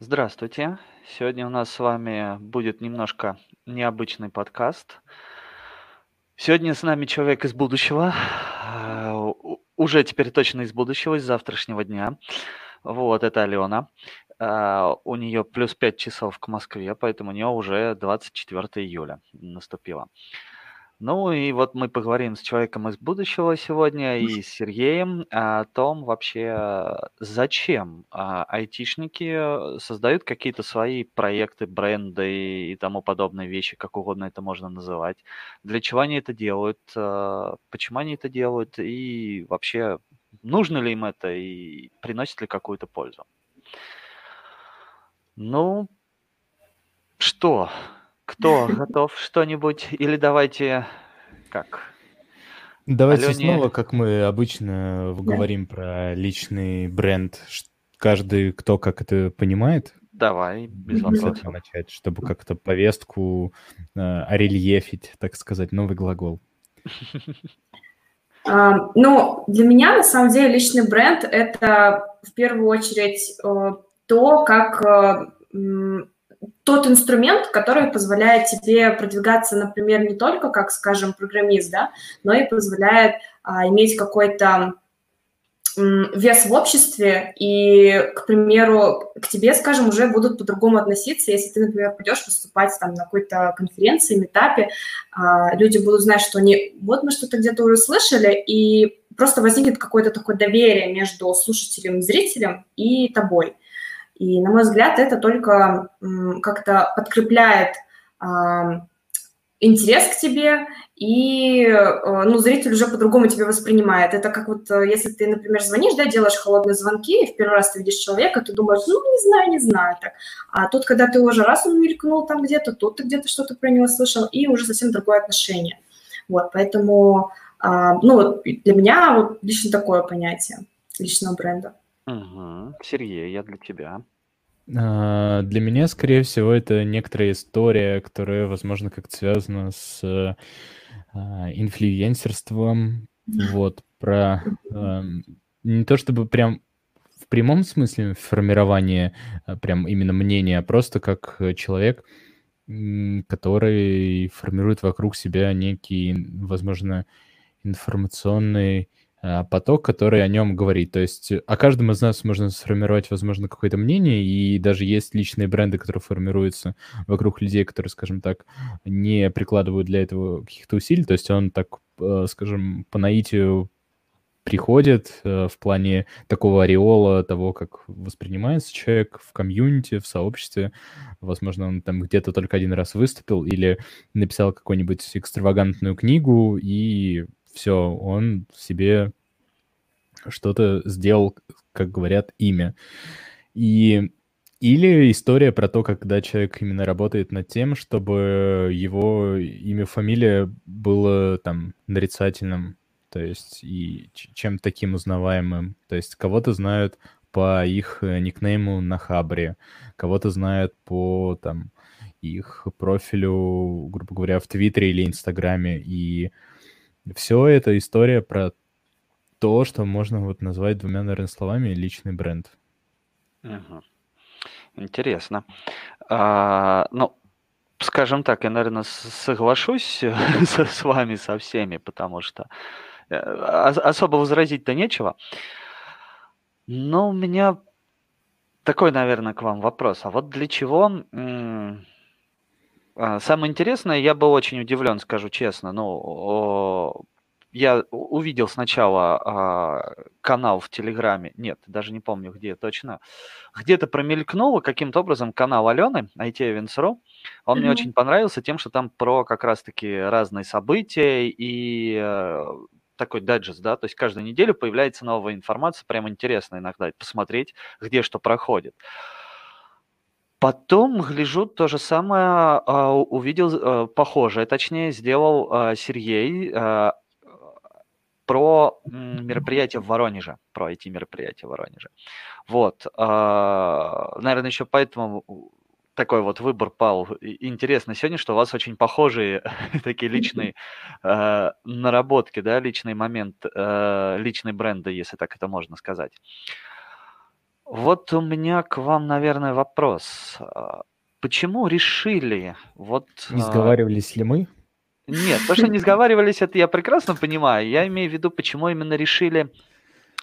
Здравствуйте. Сегодня у нас с вами будет немножко необычный подкаст. Сегодня с нами человек из будущего, э, уже теперь точно из будущего, из завтрашнего дня. Вот, это Алена. Э, У нее плюс 5 часов к Москве, поэтому у нее уже 24 июля наступило. Ну и вот мы поговорим с человеком из будущего сегодня и с Сергеем о том вообще, зачем а, айтишники создают какие-то свои проекты, бренды и тому подобные вещи, как угодно это можно называть. Для чего они это делают, э, почему они это делают и вообще нужно ли им это и приносит ли какую-то пользу. Ну, что? Кто готов что-нибудь? Или давайте как? Давайте Алене... снова, как мы обычно говорим да. про личный бренд, каждый кто как это понимает. Давай, без вопросов. начать, чтобы как-то повестку э, орельефить, так сказать, новый глагол. Uh, ну, для меня, на самом деле, личный бренд – это в первую очередь uh, то, как uh, тот инструмент, который позволяет тебе продвигаться, например, не только как, скажем, программист, да, но и позволяет а, иметь какой-то вес в обществе, и, к примеру, к тебе, скажем, уже будут по-другому относиться, если ты, например, пойдешь выступать там на какой-то конференции, метапе, а, люди будут знать, что они, вот мы что-то где-то уже слышали, и просто возникнет какое-то такое доверие между слушателем, зрителем и тобой. И, на мой взгляд, это только как-то подкрепляет интерес к тебе, и ну, зритель уже по-другому тебя воспринимает. Это как вот, если ты, например, звонишь, да, делаешь холодные звонки, и в первый раз ты видишь человека, ты думаешь, ну, не знаю, не знаю так. А тут, когда ты уже раз он мелькнул там где-то, тут ты где-то что-то про него слышал, и уже совсем другое отношение. Вот, поэтому, ну, вот для меня вот лично такое понятие личного бренда. Угу. Сергей, я для тебя. А, для меня, скорее всего, это некоторая история, которая, возможно, как-то связана с а, инфлюенсерством. Вот, про а, не то чтобы прям в прямом смысле формирование прям именно мнения, а просто как человек, который формирует вокруг себя некий, возможно, информационный поток, который о нем говорит. То есть о каждом из нас можно сформировать, возможно, какое-то мнение, и даже есть личные бренды, которые формируются вокруг людей, которые, скажем так, не прикладывают для этого каких-то усилий. То есть он так, э, скажем, по наитию приходит э, в плане такого ореола, того, как воспринимается человек в комьюнити, в сообществе. Возможно, он там где-то только один раз выступил или написал какую-нибудь экстравагантную книгу, и все, он себе что-то сделал, как говорят, имя. И или история про то, когда человек именно работает над тем, чтобы его имя, фамилия было там нарицательным, то есть и чем таким узнаваемым. То есть кого-то знают по их э, никнейму на Хабре, кого-то знают по там их профилю, грубо говоря, в Твиттере или Инстаграме. И все это история про то, что можно вот назвать двумя, наверное, словами личный бренд. Угу. Интересно. А, ну, скажем так, я, наверное, соглашусь с, вами со всеми, потому что э, особо возразить-то нечего. Но у меня такой, наверное, к вам вопрос. А вот для чего... А, самое интересное, я был очень удивлен, скажу честно. Ну, я увидел сначала а, канал в Телеграме, нет, даже не помню где точно, где-то промелькнуло каким-то образом канал Алены, IT Events.ru. Он mm-hmm. мне очень понравился тем, что там про как раз-таки разные события и э, такой дайджест, да, то есть каждую неделю появляется новая информация, прям интересно иногда посмотреть, где что проходит. Потом, гляжу, то же самое а, увидел, а, похожее, точнее, сделал а, Сергей а, про мероприятие в Воронеже, про эти мероприятия в Воронеже. Вот, а, наверное, еще поэтому такой вот выбор пал. Интересно сегодня, что у вас очень похожие такие личные наработки, да, личный момент, э, личные если так это можно сказать. Вот у меня к вам, наверное, вопрос. А, почему решили вот... Не а, сговаривались ли мы? Нет, то, что не сговаривались, это я прекрасно понимаю. Я имею в виду, почему именно решили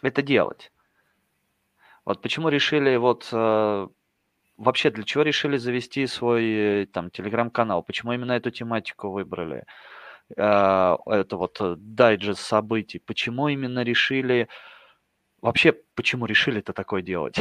это делать. Вот почему решили вот э, вообще для чего решили завести свой э, там телеграм-канал? Почему именно эту тематику выбрали? Это вот э, дайджест событий. Почему именно решили вообще почему решили это такое делать?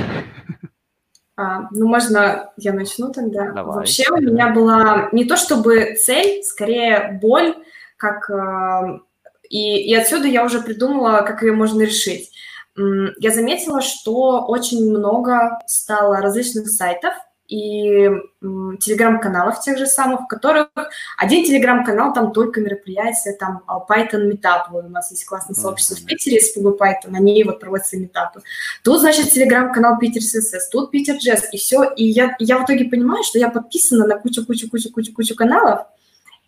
А, ну, можно я начну тогда? Давай. Вообще у меня была не то чтобы цель, скорее боль, как э, и, и отсюда я уже придумала, как ее можно решить. Я заметила, что очень много стало различных сайтов и телеграм-каналов тех же самых, в которых один телеграм-канал, там только мероприятия, там а, Python Meetup, вот у нас есть классное сообщество в Питере, вы Python, они вот проводят свои метапы. Тут, значит, телеграм-канал Питер CSS, тут Питер Jazz, и все, и я, я в итоге понимаю, что я подписана на кучу-кучу-кучу-кучу-кучу каналов,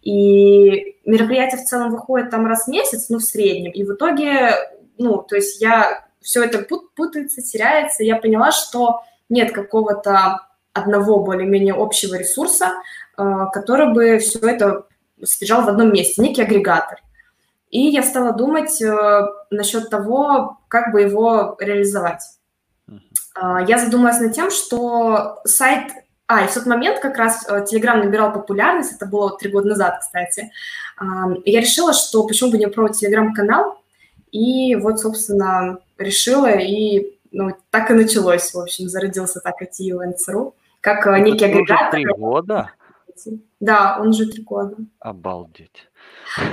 и мероприятия в целом выходят там раз в месяц, ну, в среднем, и в итоге, ну, то есть я все это путается, теряется. Я поняла, что нет какого-то одного более-менее общего ресурса, э, который бы все это содержал в одном месте, некий агрегатор. И я стала думать э, насчет того, как бы его реализовать. Uh, я задумалась над тем, что сайт... А, и в тот момент как раз Telegram набирал популярность, это было три года назад, кстати. Я решила, что почему бы не попробовать Telegram-канал, и вот, собственно, решила, и ну, так и началось, в общем, зародился так IT Events.ru, как Это некий агрегатор. три года? Да, он уже три года. Обалдеть.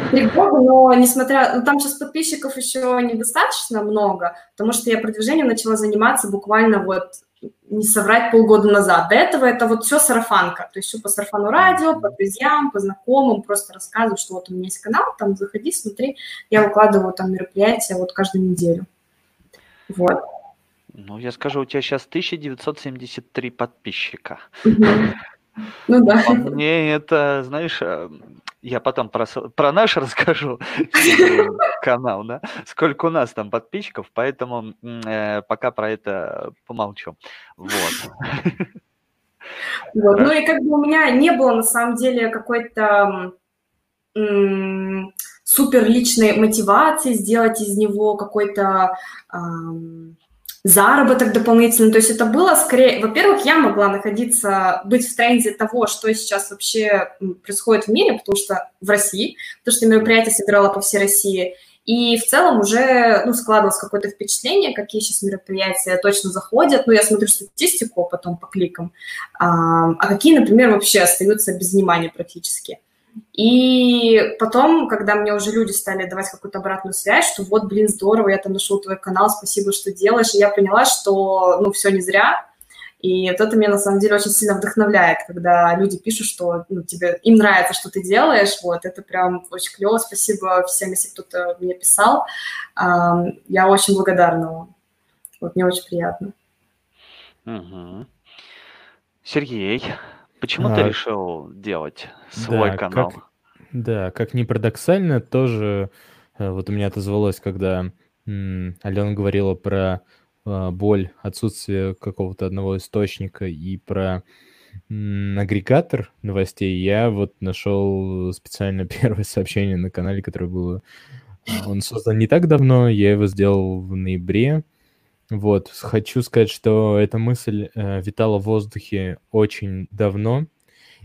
Три года, но несмотря... Ну, там сейчас подписчиков еще недостаточно много, потому что я продвижением начала заниматься буквально вот не соврать полгода назад. До этого это вот все сарафанка, то есть все по сарафану радио, по друзьям, по знакомым, просто рассказываю, что вот у меня есть канал, там заходи, смотри, я выкладываю там мероприятия вот каждую неделю. Вот. Ну, я скажу, у тебя сейчас 1973 подписчика. Ну да. А мне это, знаешь, э, я потом про, про наш расскажу канал, да, сколько у нас там подписчиков, поэтому э, пока про это помолчу. Вот. Вот. Ну и как бы у меня не было на самом деле какой-то супер личной мотивации сделать из него какой-то заработок дополнительный. То есть это было скорее... Во-первых, я могла находиться, быть в тренде того, что сейчас вообще происходит в мире, потому что в России, потому что мероприятие собирало по всей России. И в целом уже ну, складывалось какое-то впечатление, какие сейчас мероприятия точно заходят. Ну, я смотрю статистику потом по кликам, а, а какие, например, вообще остаются без внимания практически. И потом, когда мне уже люди стали давать какую-то обратную связь, что вот, блин, здорово, я там нашел твой канал, спасибо, что делаешь, и я поняла, что, ну, все не зря, и вот это меня, на самом деле, очень сильно вдохновляет, когда люди пишут, что ну, тебе, им нравится, что ты делаешь, вот, это прям очень клево, спасибо всем, если кто-то мне писал, я очень благодарна. Вам, вот, мне очень приятно. Угу. Сергей, Почему а, ты решил делать свой да, канал? Как, да, как ни парадоксально, тоже э, вот у меня отозвалось, когда м, Алена говорила про э, боль, отсутствие какого-то одного источника и про м, агрегатор новостей, я вот нашел специально первое сообщение на канале, которое было... Э, он создан не так давно, я его сделал в ноябре, вот, хочу сказать, что эта мысль э, витала в воздухе очень давно,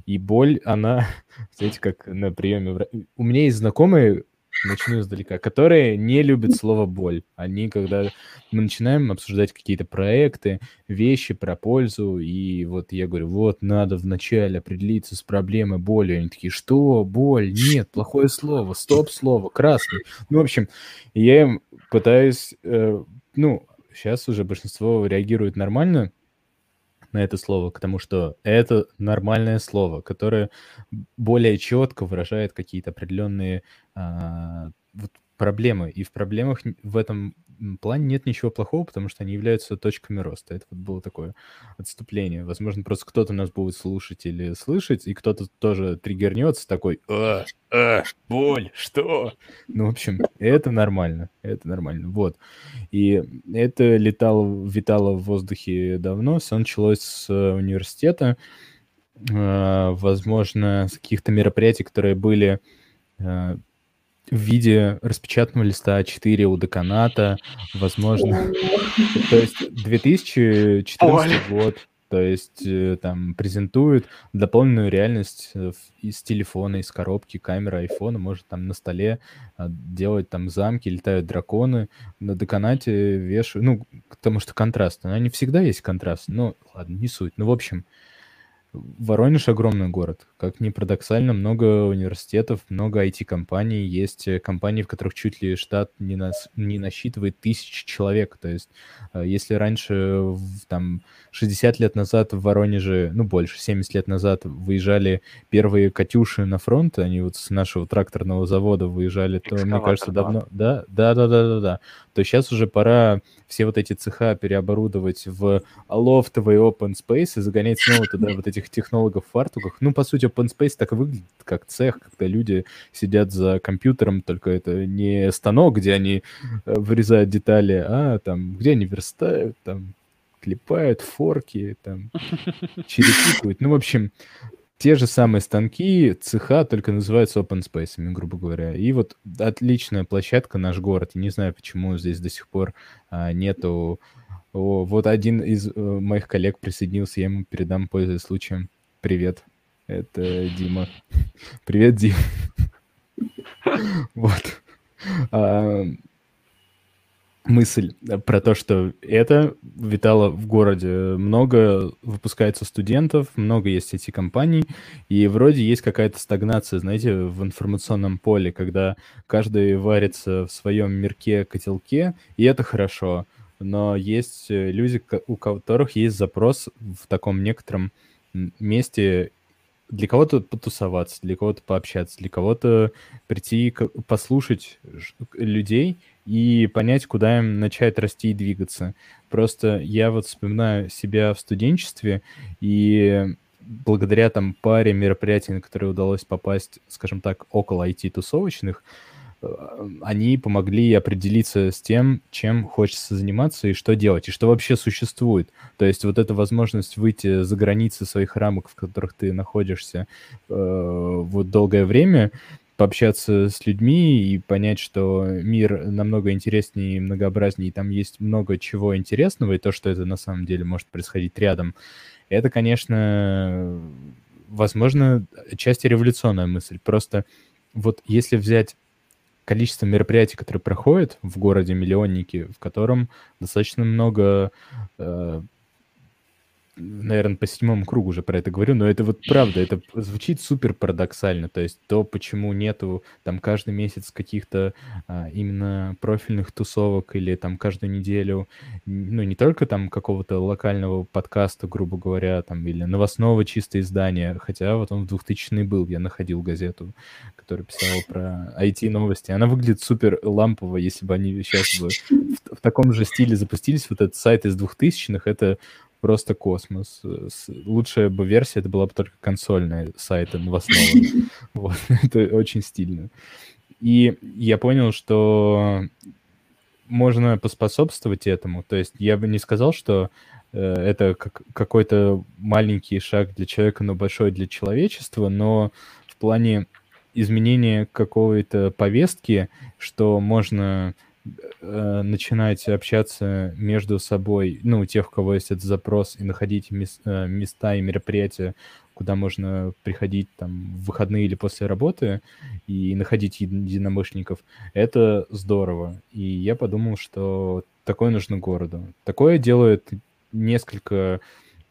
и боль, она, знаете, как на приеме... У меня есть знакомые, начну издалека, которые не любят слово «боль». Они, когда мы начинаем обсуждать какие-то проекты, вещи про пользу, и вот я говорю, вот, надо вначале определиться с проблемой боли. Они такие, что? Боль? Нет, плохое слово, стоп-слово, красный. Ну, в общем, я им пытаюсь, э, ну, сейчас уже большинство реагирует нормально на это слово, потому что это нормальное слово, которое более четко выражает какие-то определенные а, вот, проблемы. И в проблемах в этом плане нет ничего плохого, потому что они являются точками роста. Это вот было такое отступление. Возможно, просто кто-то нас будет слушать или слышать, и кто-то тоже триггернется такой, а, а, боль, что? Ну, в общем, это нормально, это нормально. Вот. И это летало, витало в воздухе давно. Все началось с университета, а, возможно, с каких-то мероприятий, которые были а, в виде распечатанного листа А4 у деканата, возможно. То есть 2014 год, то есть э, там презентуют дополненную реальность э, из телефона, из коробки, камеры айфона, может там на столе а, делать там замки, летают драконы, на деканате вешают, ну, потому что контраст, но не всегда есть контраст, ну, ладно, не суть. Ну, в общем, Воронеж огромный город. Как ни парадоксально, много университетов, много IT-компаний. Есть э, компании, в которых чуть ли штат не, нас, не насчитывает тысяч человек. То есть, э, если раньше, там, 60 лет назад в Воронеже, ну, больше, 70 лет назад выезжали первые «Катюши» на фронт, они вот с нашего тракторного завода выезжали, то, мне кажется, давно... Да, да, да, да, да, да. То сейчас уже пора все вот эти цеха переоборудовать в лофтовый open space и загонять снова туда вот этих технологов в фартуках. Ну, по сути, open space так и выглядит, как цех, когда люди сидят за компьютером, только это не станок, где они э, вырезают детали, а там, где они верстают, там, клепают форки, там, черепикают. Ну, в общем, те же самые станки, цеха, только называются open space, грубо говоря. И вот отличная площадка, наш город. Я не знаю, почему здесь до сих пор а, нету... О, вот один из э, моих коллег присоединился, я ему передам, пользуясь случаем. Привет, это Дима. Привет, Дим. Вот. А, мысль э, про то, что это витало в городе. Много выпускается студентов, много есть эти компаний, и вроде есть какая-то стагнация, знаете, в информационном поле, когда каждый варится в своем мирке, котелке, и это хорошо. Но есть э, люди, у которых есть запрос в таком некотором месте для кого-то потусоваться, для кого-то пообщаться, для кого-то прийти послушать людей и понять, куда им начать расти и двигаться. Просто я вот вспоминаю себя в студенчестве, и благодаря там паре мероприятий, на которые удалось попасть, скажем так, около IT-тусовочных, они помогли определиться с тем, чем хочется заниматься и что делать, и что вообще существует. То есть вот эта возможность выйти за границы своих рамок, в которых ты находишься э, вот долгое время, пообщаться с людьми и понять, что мир намного интереснее и многообразнее, и там есть много чего интересного, и то, что это на самом деле может происходить рядом, это, конечно, возможно, часть революционная мысль. Просто вот если взять количество мероприятий, которые проходят в городе миллионники, в котором достаточно много э, наверное, по седьмому кругу уже про это говорю, но это вот правда, это звучит супер парадоксально, то есть то, почему нету там каждый месяц каких-то а, именно профильных тусовок или там каждую неделю, ну, не только там какого-то локального подкаста, грубо говоря, там, или новостного чисто издания, хотя вот он в 2000 был, я находил газету, которая писала про IT-новости, она выглядит супер лампово, если бы они сейчас бы в, в таком же стиле запустились, вот этот сайт из 2000-х, это просто космос. Лучшая бы версия это была бы только консольная сайта новостного. Вот, это очень стильно. И я понял, что можно поспособствовать этому. То есть я бы не сказал, что э, это как, какой-то маленький шаг для человека, но большой для человечества, но в плане изменения какой-то повестки, что можно э, начинать общаться между собой, ну, тех, у кого есть этот запрос, и находить мес, э, места и мероприятия, куда можно приходить там в выходные или после работы и находить единомышленников, это здорово. И я подумал, что такое нужно городу. Такое делает несколько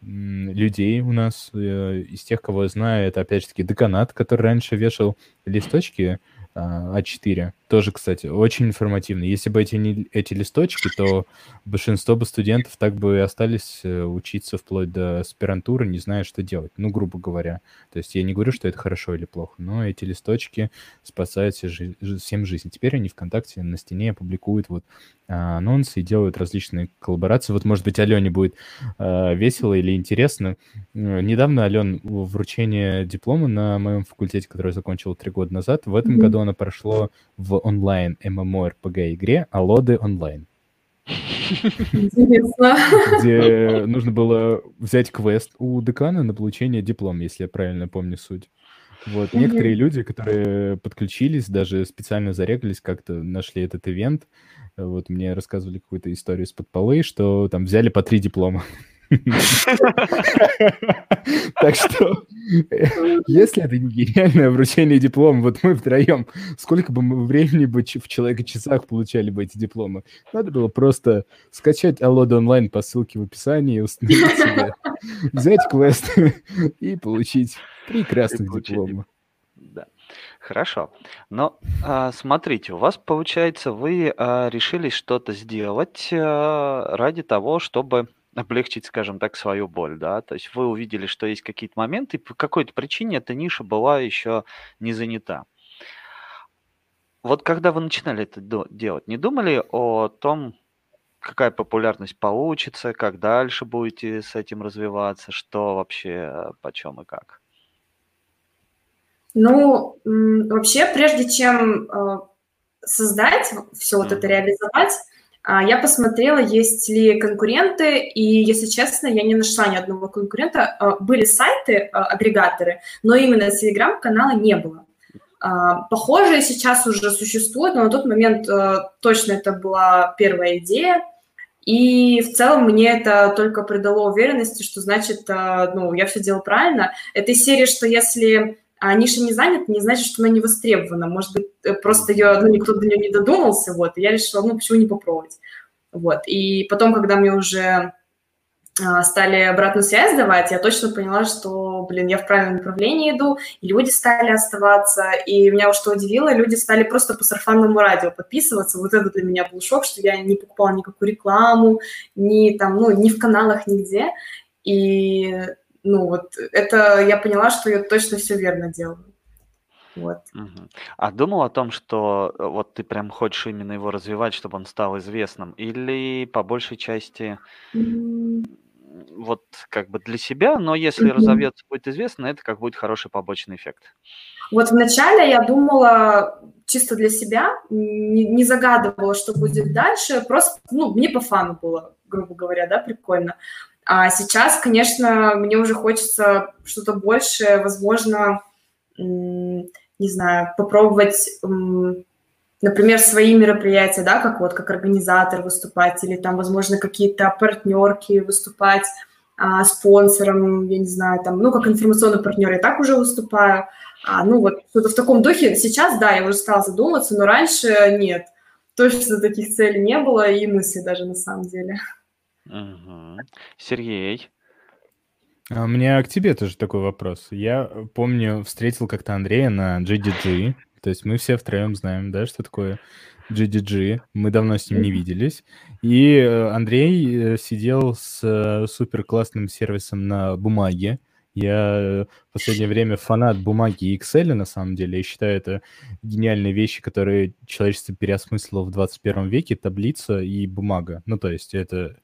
людей у нас, э, из тех, кого я знаю, это опять же таки деканат, который раньше вешал листочки А4. А Тоже, кстати, очень информативно. Если бы эти, не, эти листочки, то большинство бы студентов так бы и остались э, учиться вплоть до аспирантуры, не зная, что делать. Ну, грубо говоря. То есть я не говорю, что это хорошо или плохо, но эти листочки спасают всем жизнь. Теперь они ВКонтакте на стене публикуют вот а, анонсы и делают различные коллаборации. Вот, может быть, Алене будет э, весело или интересно. Э, недавно, Ален, вручение диплома на моем факультете, который я закончил три года назад, в этом mm-hmm. году оно прошло в онлайн MMORPG игре Алоды онлайн. Интересно. Где нужно было взять квест у декана на получение диплома, если я правильно помню суть. Вот, некоторые люди, которые подключились, даже специально зарегались, как-то нашли этот ивент, вот мне рассказывали какую-то историю из-под полы, что там взяли по три диплома. Так что, если это не гениальное вручение диплома, вот мы втроем, сколько бы мы времени бы в человека-часах получали бы эти дипломы? Надо было просто скачать Алода онлайн по ссылке в описании, установить себе, взять квест и получить три красных диплома. Да. Хорошо. Но а, смотрите, у вас получается, вы а, решили что-то сделать а, ради того, чтобы облегчить, скажем так, свою боль, да? То есть вы увидели, что есть какие-то моменты, по какой-то причине эта ниша была еще не занята. Вот когда вы начинали это делать, не думали о том, какая популярность получится, как дальше будете с этим развиваться, что вообще, почем и как? Ну, вообще, прежде чем э, создать все вот это, реализовать, я посмотрела, есть ли конкуренты, и, если честно, я не нашла ни одного конкурента. А, были сайты, а, агрегаторы, но именно Telegram-канала не было. Похожие сейчас уже существуют, но на тот момент точно это была первая идея, и в целом мне это только придало уверенности, что значит, ну, я все делал правильно. Этой серии, что если а ниша не занята, не значит, что она не востребована. Может быть, просто ее, ну, никто до нее не додумался, вот, и я решила, ну, почему не попробовать. Вот, и потом, когда мне уже а, стали обратную связь давать, я точно поняла, что, блин, я в правильном направлении иду, и люди стали оставаться, и меня что удивило, люди стали просто по сарафанному радио подписываться, вот это для меня был шок, что я не покупала никакую рекламу, ни там, ну, ни в каналах, нигде, и ну вот это я поняла, что я точно все верно делаю. Вот. Угу. А думал о том, что э, вот ты прям хочешь именно его развивать, чтобы он стал известным, или по большей части вот как бы для себя, но если mm-hmm. разовьется, будет известно, это как будет хороший побочный эффект. Вот вначале я думала чисто для себя, не, не загадывала, что будет дальше, просто, ну, мне по фану было, грубо говоря, да, прикольно. А сейчас, конечно, мне уже хочется что-то большее, возможно, не знаю, попробовать, например, свои мероприятия, да, как вот как организатор выступать, или там, возможно, какие-то партнерки выступать, а, спонсором, я не знаю, там, ну, как информационный партнер я так уже выступаю. А, ну, вот что-то в таком духе. Сейчас, да, я уже стала задумываться, но раньше нет. Точно таких целей не было и мыслей даже на самом деле. Угу. Сергей. А у меня к тебе тоже такой вопрос. Я помню, встретил как-то Андрея на GDG. То есть мы все втроем знаем, да, что такое GDG. Мы давно с ним не виделись. И э, Андрей э, сидел с э, супер классным сервисом на бумаге. Я в последнее время фанат бумаги и Excel, на самом деле. Я считаю, это гениальные вещи, которые человечество переосмыслило в 21 веке. Таблица и бумага. Ну, то есть это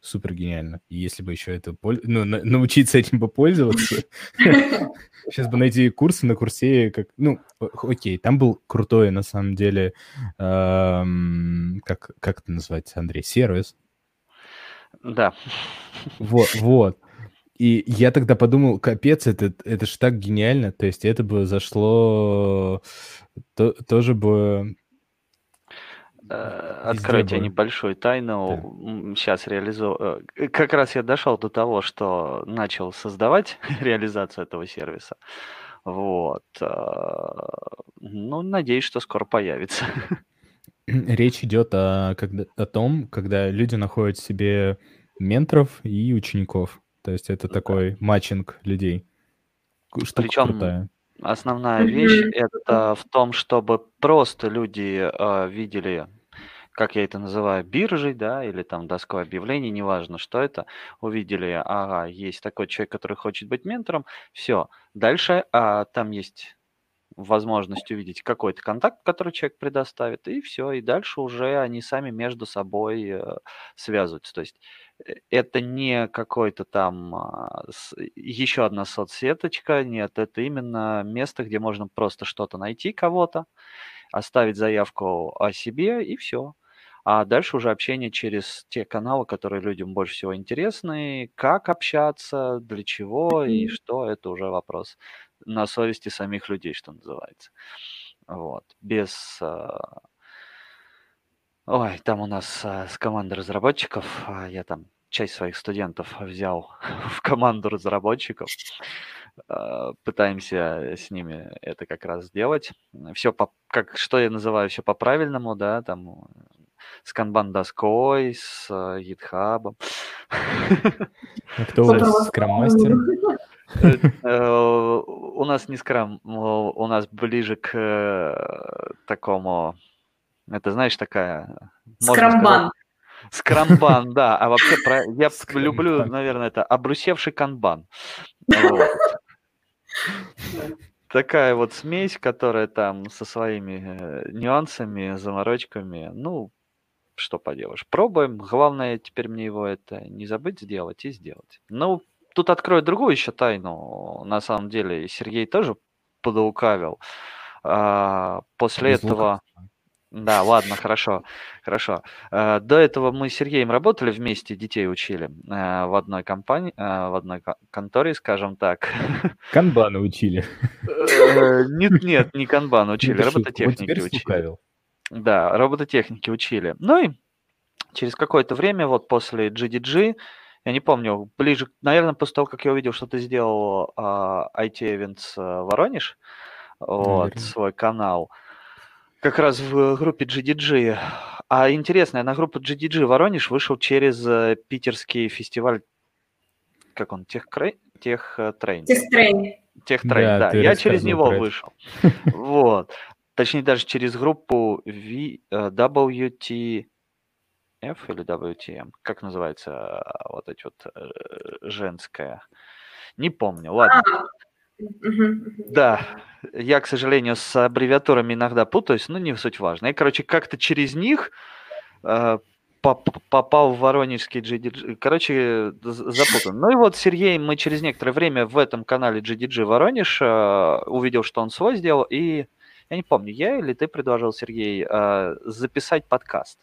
супер гениально. И если бы еще это ну, на, научиться этим попользоваться, сейчас бы найти курсы на курсе, как, ну, окей, там был крутой, на самом деле, как, как это называется, Андрей, сервис. Да. Вот, вот. И я тогда подумал, капец, это, это же так гениально, то есть это бы зашло, то, тоже бы Э, открою тебе небольшую тайну. Да. Сейчас реализую. Э, как раз я дошел до того, что начал создавать реализацию этого сервиса. Вот. Э, ну, надеюсь, что скоро появится. Речь идет о, когда, о том, когда люди находят себе менторов и учеников. То есть это такой матчинг людей. Штука Причем крутая Основная вещь это в том, чтобы просто люди э, видели, как я это называю, биржей, да, или там доской объявлений, неважно, что это, увидели, ага, есть такой человек, который хочет быть ментором, все. Дальше а, там есть возможность увидеть какой-то контакт, который человек предоставит, и все, и дальше уже они сами между собой э, связываются. То есть э, это не какой-то там а, еще одна соцсеточка, нет, это именно место, где можно просто что-то найти кого-то, оставить заявку о себе и все. А дальше уже общение через те каналы, которые людям больше всего интересны. Как общаться, для чего и что, это уже вопрос на совести самих людей, что называется. Вот. Без... А, ой, там у нас а, с командой разработчиков, а, я там часть своих студентов взял в команду разработчиков. Пытаемся с ними это как раз сделать. Все по, как, что я называю, все по-правильному, да, там с канбан-доской, с GitHub. А кто у вас скрам-мастер? Э, у нас не скрам, у нас ближе к э, такому, это знаешь, такая... Скрамбан. Скрамбан, да. А вообще про... я люблю, наверное, это обрусевший канбан. Такая вот смесь, которая там со своими э, нюансами, заморочками. Ну, что поделаешь. Пробуем. Главное теперь мне его это не забыть сделать и сделать. Ну, тут открою другую еще тайну. На самом деле Сергей тоже подоукавил. А, после Без этого... Лука. Да, ладно, хорошо, хорошо. А, до этого мы с Сергеем работали вместе, детей учили а, в одной компании, а, в одной конторе, скажем так. Канбана учили. Э, нет, нет, не канбан учили, робототехники учили. Да, робототехники учили. Ну и через какое-то время, вот после GDG, я не помню, ближе, наверное, после того, как я увидел, что ты сделал uh, IT Events uh, Воронеж, вот, свой канал, как раз в группе GDG. А интересно, на группу GDG Воронеж вышел через uh, питерский фестиваль, как он, TechTrain? TechTrain. TechTrain. TechTrain, да. да. Я через него вышел. Вот. Точнее, даже через группу v, WT F или WTM? Как называется а, вот эти вот э, женская? Не помню, ладно. А, да, я, к сожалению, с аббревиатурами иногда путаюсь, но не суть важно. Я, короче, как-то через них э, попал в Воронежский GDG. Короче, запутан. Ну и вот Сергей, мы через некоторое время в этом канале GDG Воронеж э, увидел, что он свой сделал, и я не помню, я или ты предложил, Сергей, э, записать подкаст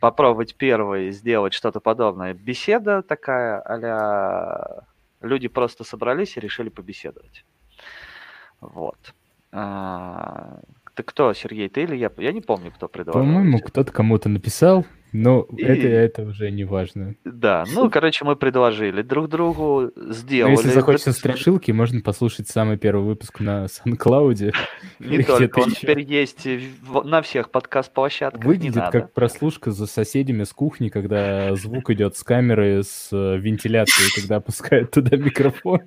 попробовать первый сделать что-то подобное. Беседа такая, а люди просто собрались и решили побеседовать. Вот. А, ты кто, Сергей, ты или я? Я не помню, кто предложил. По-моему, кто-то кому-то написал, но и... это, это уже не важно. Да, ну, короче, мы предложили друг другу, сделали. Но если захочется страшилки, можно послушать самый первый выпуск на SoundCloud. Не только, он теперь есть на всех подкаст-площадках. Выглядит как прослушка за соседями с кухни, когда звук идет с камеры, с э, вентиляцией, когда опускают туда микрофон,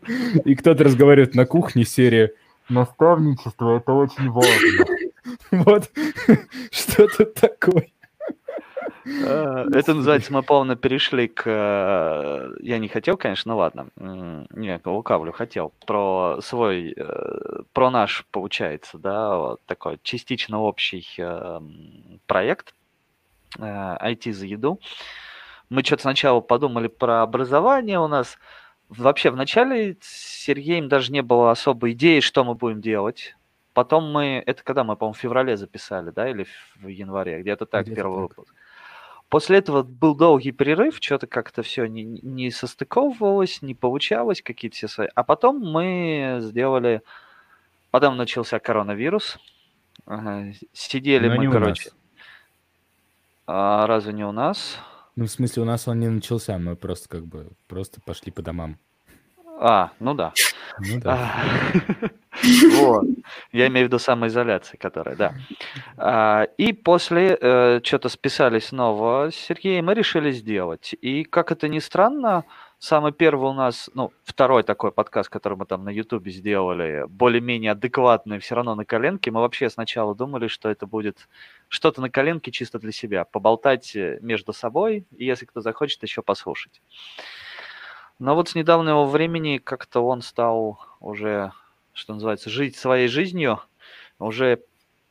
и кто-то разговаривает на кухне, серии «Наставничество — это очень важно». Вот, что тут такое? Э, это называется, мы полно перешли к... Э, я не хотел, конечно, ну ладно. Не, лукавлю, хотел. Про свой, э, про наш, получается, да, вот такой частично общий проект IT за еду. Мы что-то сначала подумали про образование у нас. Вообще, вначале с Сергеем даже не было особой идеи, что мы будем делать. Потом мы, это когда мы, по-моему, в феврале записали, да, или в январе, где-то так, где первый так. выпуск. После этого был долгий перерыв, что-то как-то все не, не состыковывалось, не получалось, какие-то все свои. А потом мы сделали... Потом начался коронавирус. Сидели Но мы, короче... А разве не у нас? Ну, в смысле, у нас он не начался, мы просто как бы просто пошли по домам. А, ну да. Ну да. Вот. Я имею в виду самоизоляция, которая, да. А, и после э, что-то списались снова с Сергеем мы решили сделать. И как это ни странно, самый первый у нас, ну, второй такой подкаст, который мы там на Ютубе сделали, более-менее адекватный, все равно на коленке. Мы вообще сначала думали, что это будет что-то на коленке чисто для себя, поболтать э, между собой, и если кто захочет, еще послушать. Но вот с недавнего времени как-то он стал уже, что называется, жить своей жизнью, уже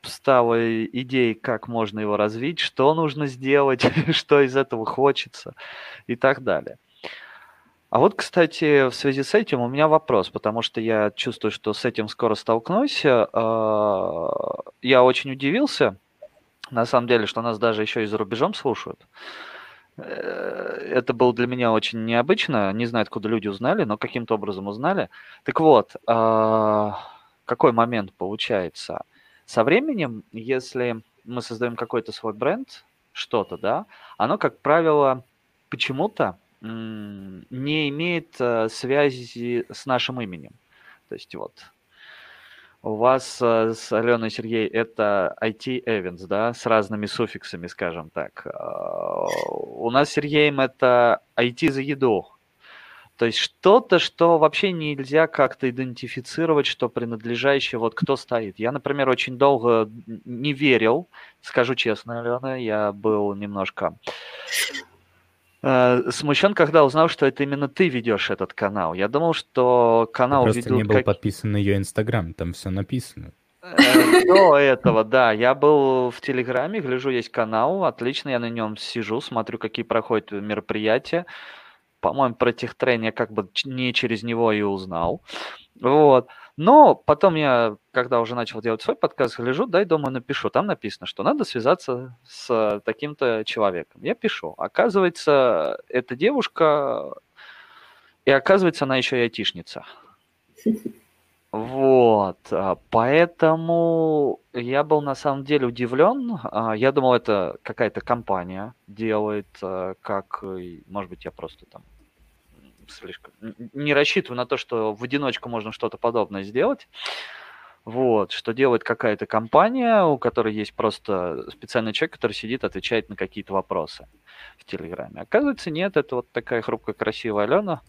стала идей, как можно его развить, что нужно сделать, что из этого хочется и так далее. А вот, кстати, в связи с этим у меня вопрос, потому что я чувствую, что с этим скоро столкнусь. А, я очень удивился, на самом деле, что нас даже еще и за рубежом слушают. Э, это было для меня очень необычно. Не знаю, откуда люди узнали, но каким-то образом узнали. Так вот, а, какой момент получается? Со временем, если мы создаем какой-то свой бренд, что-то, да, оно, как правило, почему-то не имеет э, связи с нашим именем. То есть вот у вас э, с Аленой Сергей это IT Events, да, с разными суффиксами, скажем так. А, у нас с Сергеем это IT за еду. То есть что-то, что вообще нельзя как-то идентифицировать, что принадлежащее, вот кто стоит. Я, например, очень долго не верил, скажу честно, Алена, я был немножко э, смущен, когда узнал, что это именно ты ведешь этот канал. Я думал, что канал Просто ведут не был как... подписан на ее инстаграм, там все написано. Э, До этого, да, я был в Телеграме, гляжу, есть канал, отлично, я на нем сижу, смотрю, какие проходят мероприятия. По-моему, про техтрейн я как бы не через него и узнал. Вот. Но потом я, когда уже начал делать свой подкаст, гляжу, дай, думаю, напишу. Там написано, что надо связаться с таким-то человеком. Я пишу. Оказывается, эта девушка, и оказывается, она еще и айтишница. Вот, а, поэтому я был на самом деле удивлен. А, Я думал, это какая-то компания делает, а, как, может быть, я просто там слишком не рассчитываю на то, что в одиночку можно что-то подобное сделать. Вот, что делает какая-то компания, у которой есть просто специальный человек, который сидит, отвечает на какие-то вопросы в Телеграме. Оказывается, нет, это вот такая хрупкая, красивая Алена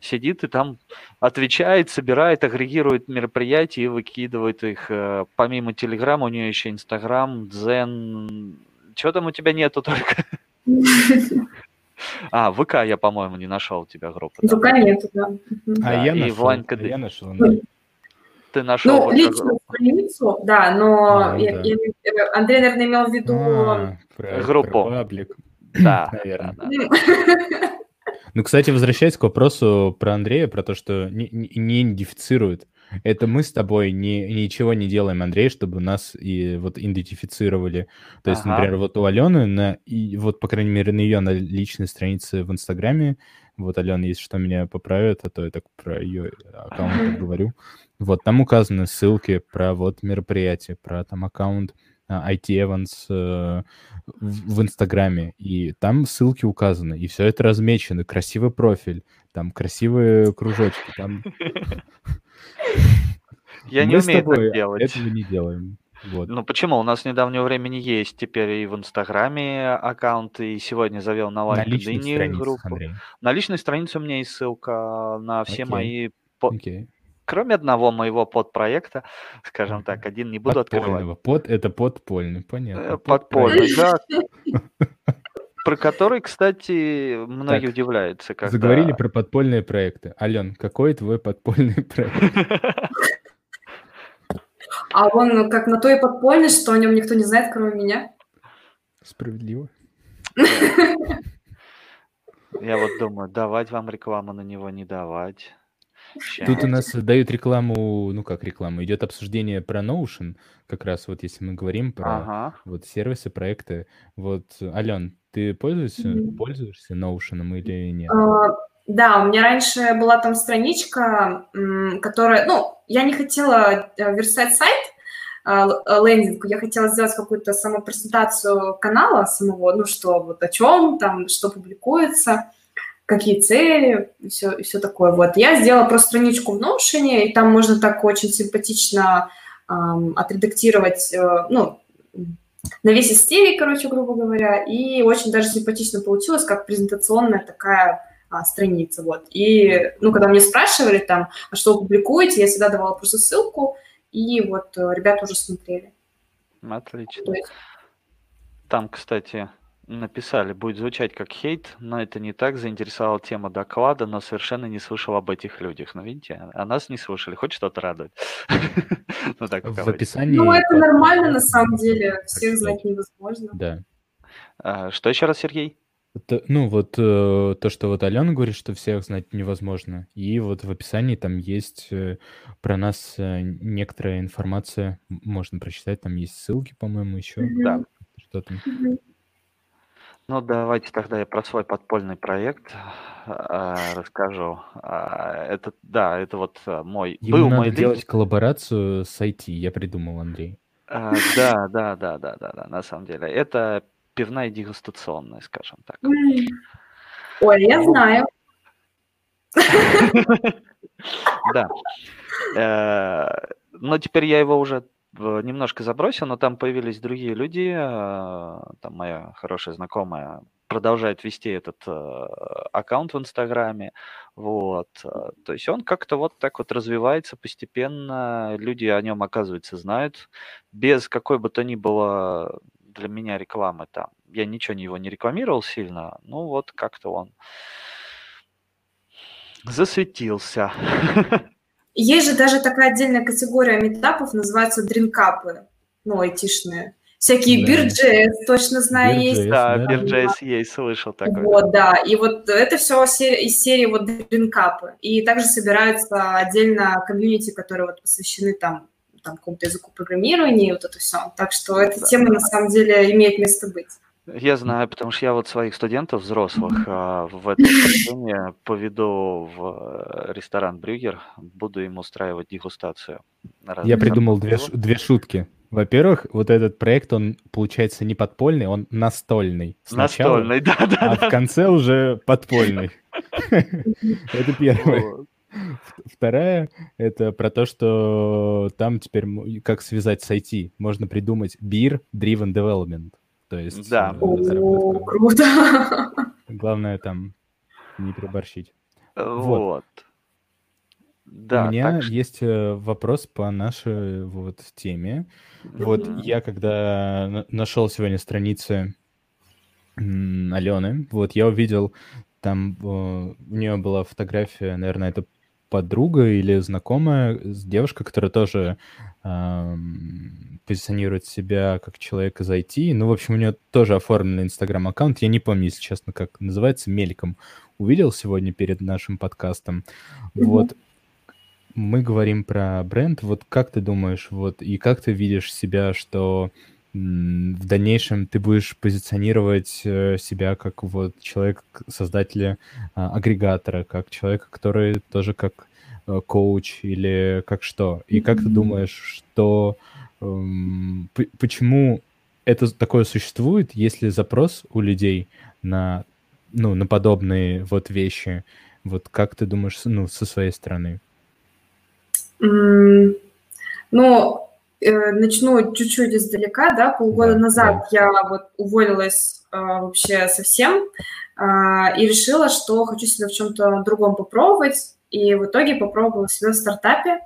сидит и там отвечает, собирает, агрегирует мероприятия и выкидывает их. э, Помимо Телеграма у нее еще Инстаграм, Дзен. Чего там у тебя нету только? А, ВК я, по-моему, не нашел у тебя группы. да? ВК нету, да. Мгм. А Да, я и нашел, Ванька а Ды- я нашел. Ты нашел Ну, личную группу. страницу, да, но А, я- да. я- Андрей, наверное, имел в виду... А, про- Группу. про паблик. Да, Наверное. да, да. м, Ну, кстати, возвращаясь к вопросу про Андрея, про то, что не, не, не идентифицирует. Это мы с тобой не, ничего не делаем, Андрей, чтобы нас и вот идентифицировали. То есть, Ага. например, вот у Алены, на, и вот, по крайней мере, на ее на личной странице в Инстаграме, вот Алена, если что, меня поправит, а то я так про ее аккаунт говорю. Вот, там указаны ссылки про вот мероприятие, про там аккаунт IT Evans э, в в Инстаграме, и там ссылки указаны, и все это размечено, красивый профиль, там красивые кружочки, там Я не умею так делать. этого не делаем. Вот. Ну почему? У нас с недавнего времени есть теперь и в Инстаграме аккаунт, и сегодня завел на LinkedIn группу. Андрей. На личной странице у меня есть ссылка на все Окей. мои, по- Окей. Кроме одного моего подпроекта, скажем так, один не буду открывать. Подпольного. Под, это подпольный, Э, понятно. Подпольный, Подпроект. да. Про который, кстати, многие Так, удивляются, когда... Заговорили про подпольные проекты. Ален, какой твой подпольный проект? А он как на то и подпольный, что о нем никто не знает, кроме меня. Справедливо. Я вот думаю, давать вам рекламу на него, не давать. Тут у нас дают рекламу, ну как рекламу, идет обсуждение про Notion, как раз вот если мы говорим про Ага. вот сервисы, проекты. Вот, Ален, ты пользуешься, Мгм. пользуешься Notion или нет? А, Да, у меня раньше была там страничка, которая, ну, я не хотела э, верстать сайт, а, э, лендинг, я хотела сделать какую-то самопрезентацию канала самого, ну, что вот о чем там, что публикуется, какие цели, и все, и все такое. Вот. Я сделала просто страничку в Notion, и там можно так очень симпатично ам, отредактировать, э, ну, навесить стили, короче, грубо говоря, и очень даже симпатично получилось, как презентационная такая а, страница, вот. И, ну, когда мне спрашивали там, а что вы публикуете, я всегда давала просто ссылку, и вот э, ребята уже смотрели. Отлично. Есть... Там, кстати, написали, будет звучать как хейт, но это не так, заинтересовала тема доклада, но совершенно не слышал об этих людях. Но видите, о нас не слышали, хоть что-то радует. Ну, так в описании... Ну, это нормально на самом деле, всех знать невозможно. Да. А, что еще раз, Сергей? ну, вот э, то, что вот Алена говорит, что всех знать невозможно. И вот в описании там есть э, про нас э, некоторая информация, можно прочитать, там есть ссылки, по-моему, еще. Да. Что там. Ну, давайте тогда я про свой подпольный проект э, расскажу. Э, это, да, это вот мой... Ему был надо мой делать лид... коллаборацию с IT, я придумал, Андрей. Э, да, да, да, да, да, да, на самом деле. Это пивная дегустационная, скажем так. Ой, я знаю. Да. Э, но теперь я его уже немножко забросил, но там появились другие люди. Э, там моя хорошая знакомая продолжает вести этот э, аккаунт в Инстаграме. Вот. То есть он как-то вот так вот развивается постепенно. Люди о нем, оказывается, знают. Без какой бы то ни было для меня рекламы там. Я ничего его не рекламировал сильно, ну вот как-то он засветился. Есть же даже такая отдельная категория метапов, называется дринкапы, ну, айтишные. Всякие да. Бирджес, точно знаю, Beer.js, есть. Да, да. Бирджес есть, слышал такое. Вот, да, и вот это все из серии вот дринкапы. И также собираются отдельно комьюнити, которые вот посвящены там там, какому-то языку программирования и вот это все. Так что эта да. тема на самом деле имеет место быть. Я знаю, потому что я вот своих студентов взрослых а, в это воскресенье поведу в э, ресторан Брюгер, буду им устраивать дегустацию. Я придумал две, две шутки. Во-первых, вот этот проект, он, получается, не подпольный, он настольный. Сначала, настольный, да-да. А в конце уже подпольный. Это первое. Вторая — это про то, что там теперь как связать с IT. Можно придумать Beer Driven Development. То есть... Да. Э, О, круто! Главное там не переборщить. Вот. вот. Да, У меня так... есть э, вопрос по нашей вот теме. Mm-hmm. Вот я когда нашел сегодня страницы Алены, вот я увидел там у нее была фотография, наверное, это подруга или знакомая, девушка, которая тоже э, позиционирует себя как человек из IT. Ну, в общем, у нее тоже оформлен Инстаграм-аккаунт. Я не помню, если честно, как называется, мельком. Увидел сегодня перед нашим подкастом. Mm-hmm. Вот мы говорим про бренд. Вот как ты думаешь, вот и как ты видишь себя, что в дальнейшем ты будешь позиционировать э, себя как вот человек, создателя а, агрегатора, как человека, который тоже как э, коуч или как что. И как ты думаешь, что эм, почему это такое существует, если запрос у людей на ну на подобные вот вещи, вот как ты думаешь, ну со своей стороны? Mm, ну начну чуть-чуть издалека, да, полгода да, назад я вот уволилась э, вообще совсем э, и решила, что хочу себя в чем-то другом попробовать, и в итоге попробовала себя в стартапе, э,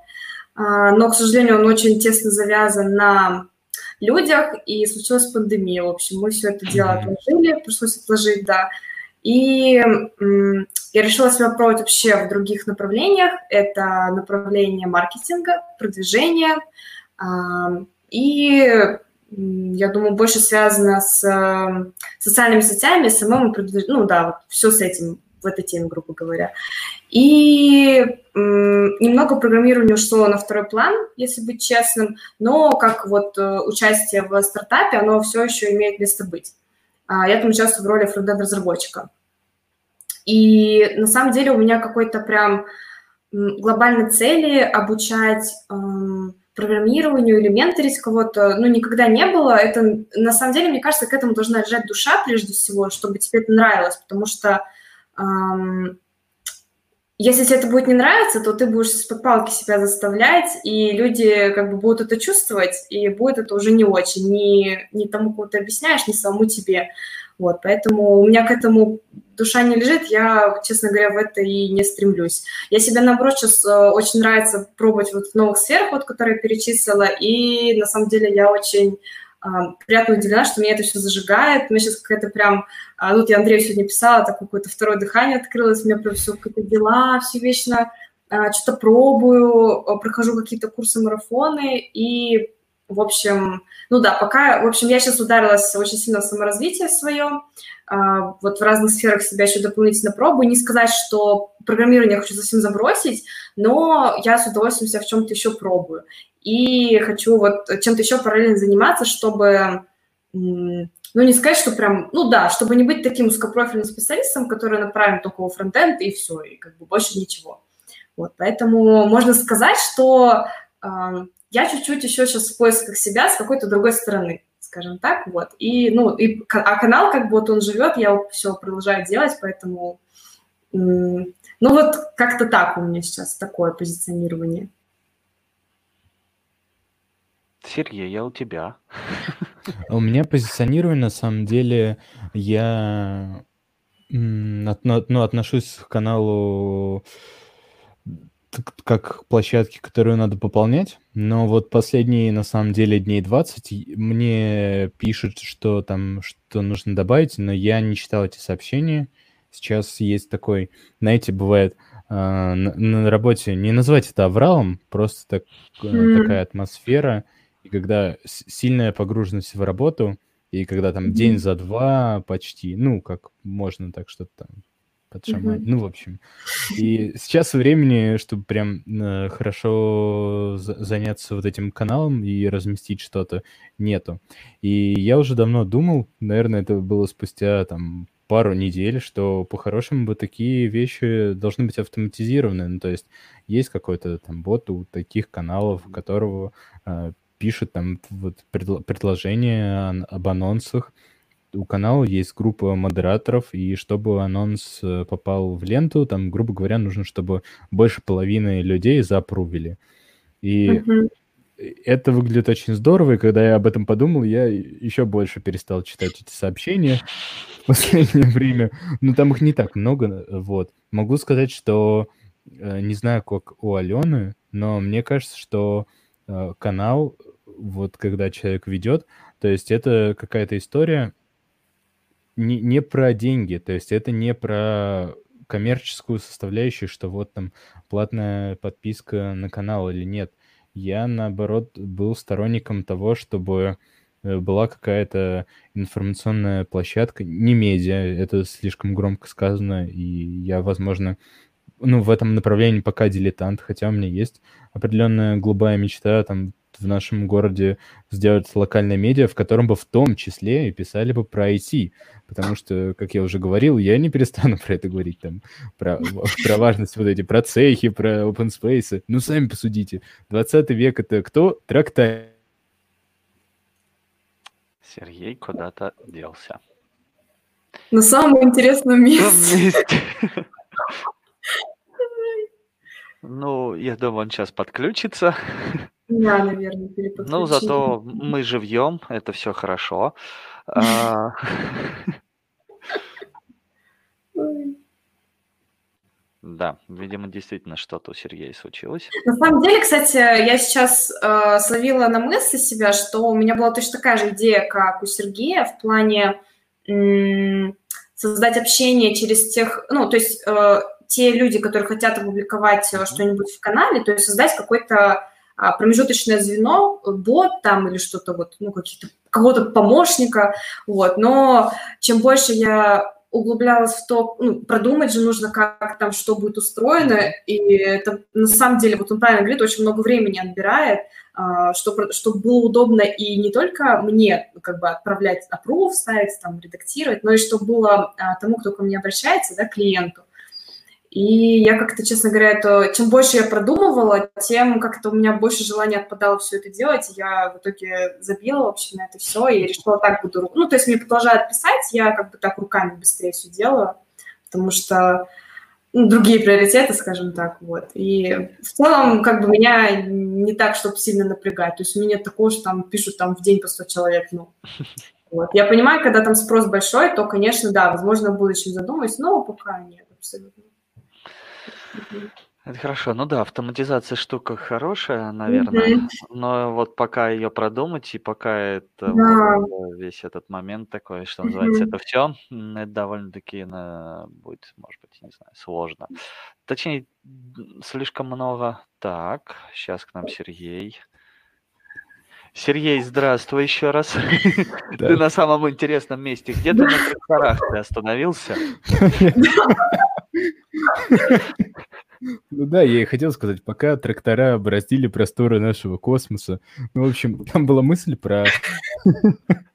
но, к сожалению, он очень тесно завязан на людях, и случилась пандемия, в общем, мы все это дело отложили, пришлось отложить, да, и я решила себя пробовать вообще в других направлениях. Это направление маркетинга, продвижения, и я думаю, больше связано с социальными сетями, самому ну да, вот все с этим, в этой теме, грубо говоря. И немного программирования ушло на второй план, если быть честным, но как вот э, участие в стартапе, оно все еще имеет место быть. А, я там участвую в роли фронтенд-разработчика. И на самом деле у меня какой-то прям глобальной цели обучать программированию или менторить кого-то, ну, никогда не было. Это, на самом деле, мне кажется, к этому должна лежать душа прежде всего, чтобы тебе это нравилось, потому что эм, если тебе это будет не нравиться, то ты будешь с палки себя заставлять, и люди как бы будут это чувствовать, и будет это уже не очень, ни, ни тому, кому ты объясняешь, ни самому тебе. Вот, поэтому у меня к этому душа не лежит, я, честно говоря, в это и не стремлюсь. Я себе, наоборот, сейчас э, очень нравится пробовать вот в новых сферах, вот, которые я перечислила, и на самом деле я очень а, приятно удивлена, что меня это все зажигает. Меня сейчас какая-то прям... А, тут я Андрею сегодня писала, так какое-то второе дыхание открылось, у меня прям все какие-то дела, все вечно что-то пробую, прохожу какие-то курсы, марафоны, и, в общем, ну да, пока, в общем, я сейчас ударилась очень сильно в саморазвитие свое, вот в разных сферах себя еще дополнительно пробую. Не сказать, что программирование я хочу совсем забросить, но я с удовольствием себя в чем-то еще пробую и хочу вот чем-то еще параллельно заниматься, чтобы, ну, не сказать, что прям, ну да, чтобы не быть таким узкопрофильным специалистом, который направлен только во фронтенд, и все, и как бы больше ничего. Вот, поэтому можно сказать, что я чуть-чуть еще сейчас в поисках себя с какой-то другой стороны, скажем так, вот. И, ну, и, а канал, как бы вот он живет, я все продолжаю делать, поэтому, ну, вот как-то так у меня сейчас такое позиционирование. Сергей, я у тебя. А у меня позиционирование, на самом деле, я ну, отношусь к каналу как к площадке, которую надо пополнять, но вот последние, на самом деле, дней 20 мне пишут, что там, что нужно добавить, но я не читал эти сообщения. Сейчас есть такой, знаете, бывает э, на, на работе, не назвать это авралом, просто так, mm. такая атмосфера, и когда сильная погруженность в работу, и когда там mm-hmm. день за два почти, ну, как можно так что-то там подшамать, mm-hmm. ну, в общем. И сейчас времени, чтобы прям э, хорошо за- заняться вот этим каналом и разместить что-то, нету. И я уже давно думал, наверное, это было спустя там пару недель, что по-хорошему бы такие вещи должны быть автоматизированы. Ну, то есть есть какой-то там бот у таких каналов, у которого э, пишет там вот предло- предложение об анонсах. У канала есть группа модераторов, и чтобы анонс э, попал в ленту, там, грубо говоря, нужно, чтобы больше половины людей запрувили. И uh-huh. это выглядит очень здорово, и когда я об этом подумал, я еще больше перестал читать эти сообщения в последнее время. Но там их не так много, вот. Могу сказать, что э, не знаю, как у Алены, но мне кажется, что э, канал вот когда человек ведет, то есть это какая-то история не, не про деньги, то есть это не про коммерческую составляющую, что вот там платная подписка на канал или нет. Я, наоборот, был сторонником того, чтобы э, была какая-то информационная площадка, не медиа, это слишком громко сказано, и я, возможно, ну, в этом направлении пока дилетант, хотя у меня есть определенная голубая мечта там в нашем городе сделать локальное медиа, в котором бы в том числе и писали бы про IT. Потому что, как я уже говорил, я не перестану про это говорить, там, про, про важность вот эти, про цехи, про open space. Ну, сами посудите. 20 век — это кто? Трактор. Сергей куда-то делся. На самом интересном месте. Ну, я думаю, он сейчас подключится. Да, наверное, Ну, зато мы живьем, это все хорошо. А, Да, видимо, действительно что-то у Сергея случилось. На самом деле, кстати, я сейчас э, словила на мысли себя, что у меня была точно такая же идея, как у Сергея, в плане м- создать общение через тех, ну, то есть э, те люди, которые хотят опубликовать э, что-нибудь в канале, то есть создать какой-то промежуточное звено, бот там или что-то вот, ну, каких-то, какого-то помощника, вот, но чем больше я углублялась в то, ну, продумать же нужно, как там что будет устроено, и это на самом деле, вот он правильно говорит, очень много времени отбирает, а, чтобы, чтобы было удобно и не только мне как бы отправлять approve, ставить, там, редактировать, но и чтобы было а, тому, кто ко мне обращается, да, клиенту. И я как-то, честно говоря, это, чем больше я продумывала, тем как-то у меня больше желания отпадало все это делать. Я в итоге забила вообще на это все и решила так буду... Ну, то есть мне продолжают писать, я как бы так руками быстрее все делаю, потому что ну, другие приоритеты, скажем так, вот. И в целом, как бы, меня не так, чтобы сильно напрягать. То есть у меня нет такого, что там пишут там в день по 100 человек, ну. Вот. Я понимаю, когда там спрос большой, то, конечно, да, возможно, в будущем задумаюсь, но пока нет, абсолютно. Это хорошо. Ну да, автоматизация штука хорошая, наверное, mm-hmm. но вот пока ее продумать и пока это да. вот, э, весь этот момент такой, что называется, mm-hmm. это все, это довольно-таки на, будет, может быть, не знаю, сложно. Точнее, слишком много. Так, сейчас к нам Сергей. Сергей, здравствуй еще раз. Ты на самом интересном месте. Где ты на тракторах ты остановился? Ну да, я и хотел сказать, пока трактора бороздили просторы нашего космоса. Ну, в общем, там была мысль про...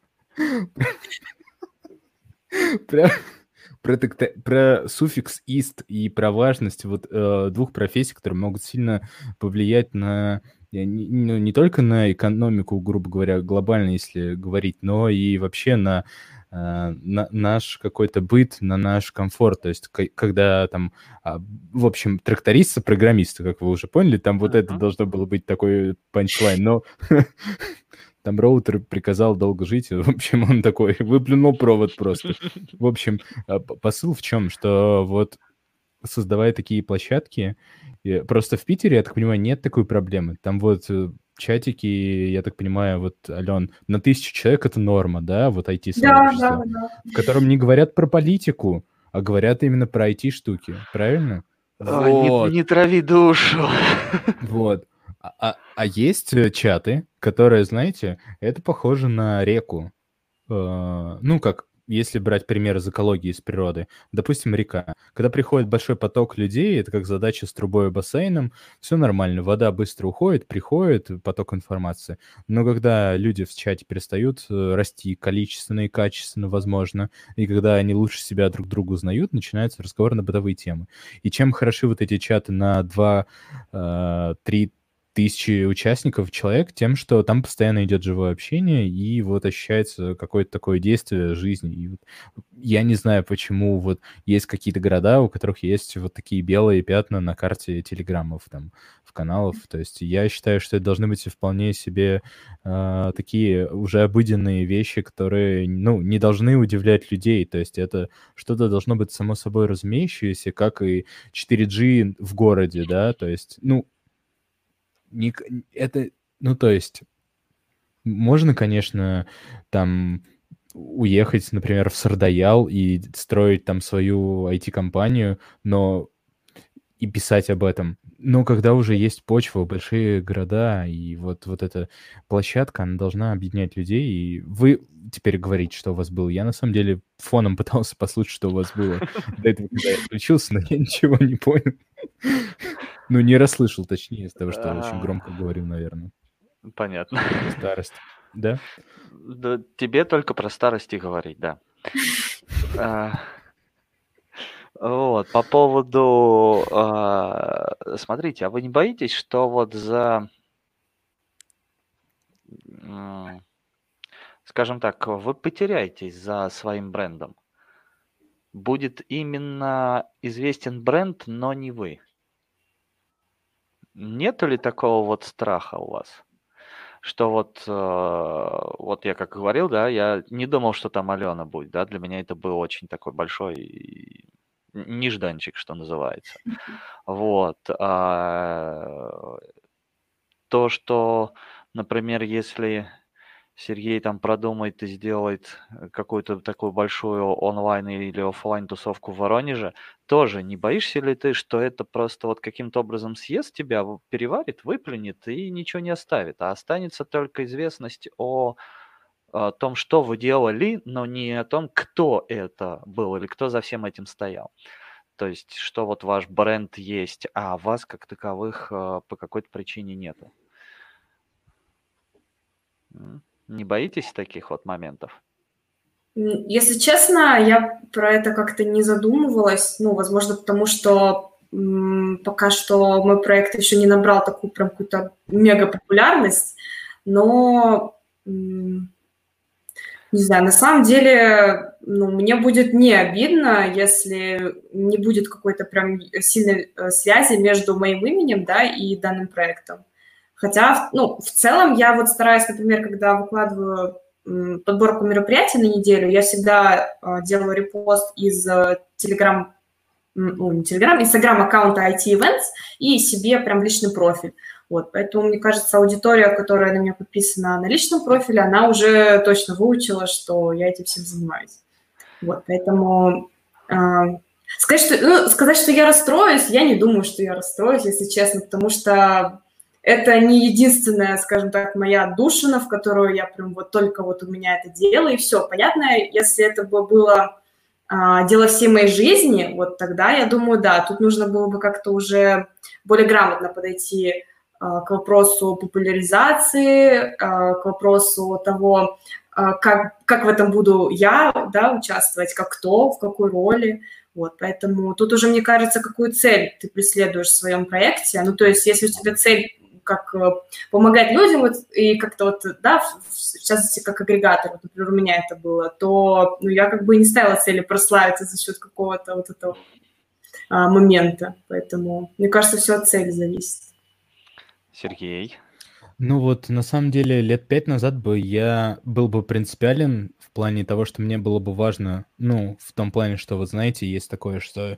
про суффикс «ист» и про важность вот э, двух профессий, которые могут сильно повлиять на не, ну, не только на экономику, грубо говоря, глобально, если говорить, но и вообще на на наш какой-то быт, на наш комфорт. То есть, когда там, а, в общем, тракторист, программист, как вы уже поняли, там вот uh-huh. это должно было быть такой панчлайн, но там роутер приказал долго жить, в общем, он такой выплюнул провод просто. В общем, а, посыл в чем, что вот создавая такие площадки, просто в Питере, я так понимаю, нет такой проблемы. Там вот чатики, я так понимаю, вот, Ален, на тысячу человек это норма, да, вот IT-сообщество, да, да, да. в котором не говорят про политику, а говорят именно про IT-штуки, правильно? Ой, вот. не, не трави душу. Вот. А, а, а есть э, чаты, которые, знаете, это похоже на реку. Э, ну, как если брать пример из экологии, из природы, допустим, река. Когда приходит большой поток людей, это как задача с трубой и бассейном, все нормально, вода быстро уходит, приходит поток информации. Но когда люди в чате перестают э, расти количественно и качественно, возможно, и когда они лучше себя друг другу узнают, начинаются разговоры на бытовые темы. И чем хороши вот эти чаты на 2-3 тысячи участников человек тем, что там постоянно идет живое общение, и вот ощущается какое-то такое действие жизни. И вот я не знаю, почему вот есть какие-то города, у которых есть вот такие белые пятна на карте телеграммов, там, в каналов. То есть я считаю, что это должны быть вполне себе э, такие уже обыденные вещи, которые, ну, не должны удивлять людей. То есть это что-то должно быть само собой разумеющееся, как и 4G в городе, да, то есть, ну, не, это, ну, то есть, можно, конечно, там уехать, например, в Сардаял и строить там свою IT-компанию, но и писать об этом. Но когда уже есть почва, большие города, и вот, вот эта площадка, она должна объединять людей, и вы теперь говорите, что у вас было. Я, на самом деле, фоном пытался послушать, что у вас было до этого, когда я включился, но я ничего не понял. Ну, не расслышал, точнее, из того, что очень громко говорю, наверное. Понятно. Старость. Да? Да, тебе только про старости говорить, да. А, вот, по поводу, а, смотрите, а вы не боитесь, что вот за, скажем так, вы потеряетесь за своим брендом? Будет именно известен бренд, но не вы. Нет ли такого вот страха у вас? Что вот, э, вот я как говорил, да, я не думал, что там Алена будет, да, для меня это был очень такой большой нежданчик, что называется. Вот. А, то, что, например, если Сергей там продумает и сделает э, какую-то такую большую онлайн или офлайн тусовку в Воронеже, тоже не боишься ли ты, что это просто вот каким-то образом съест тебя, переварит, выплюнет и ничего не оставит, а останется только известность о, о том, что вы делали, но не о том, кто это был или кто за всем этим стоял. То есть, что вот ваш бренд есть, а вас как таковых э, по какой-то причине нету. Не боитесь таких вот моментов? Если честно, я про это как-то не задумывалась. Ну, возможно, потому что м, пока что мой проект еще не набрал такую прям какую-то мега популярность, но м, Не знаю, на самом деле, ну, мне будет не обидно, если не будет какой-то прям сильной э, связи между моим именем, да, и данным проектом. Хотя, ну, в целом я вот стараюсь, например, когда выкладываю подборку мероприятий на неделю, я всегда э, делаю репост из Telegram, ну, не Telegram, Instagram аккаунта IT Events и себе прям личный профиль. Вот, поэтому, мне кажется, аудитория, которая на меня подписана на личном профиле, она уже точно выучила, что я этим всем занимаюсь. Вот, поэтому э, сказать, что, ну, сказать, что я расстроюсь, я не думаю, что я расстроюсь, если честно, потому что это не единственная, скажем так, моя душина, в которую я прям вот только вот у меня это дело, и все. Понятно, если это бы было а, дело всей моей жизни, вот тогда я думаю, да, тут нужно было бы как-то уже более грамотно подойти а, к вопросу популяризации, а, к вопросу того, а, как, как в этом буду я да, участвовать, как кто, в какой роли. Вот, поэтому тут уже, мне кажется, какую цель ты преследуешь в своем проекте. Ну, то есть, если у тебя цель как э, помогать людям вот, и как-то вот, да, в частности, как агрегатор, вот, например, у меня это было, то ну, я как бы не ставила цели прославиться за счет какого-то вот этого а, момента. Поэтому, мне кажется, все от цели зависит. Сергей. Ну вот, на самом деле, лет пять назад бы я был бы принципиален в плане того, что мне было бы важно, ну, в том плане, что, вот знаете, есть такое, что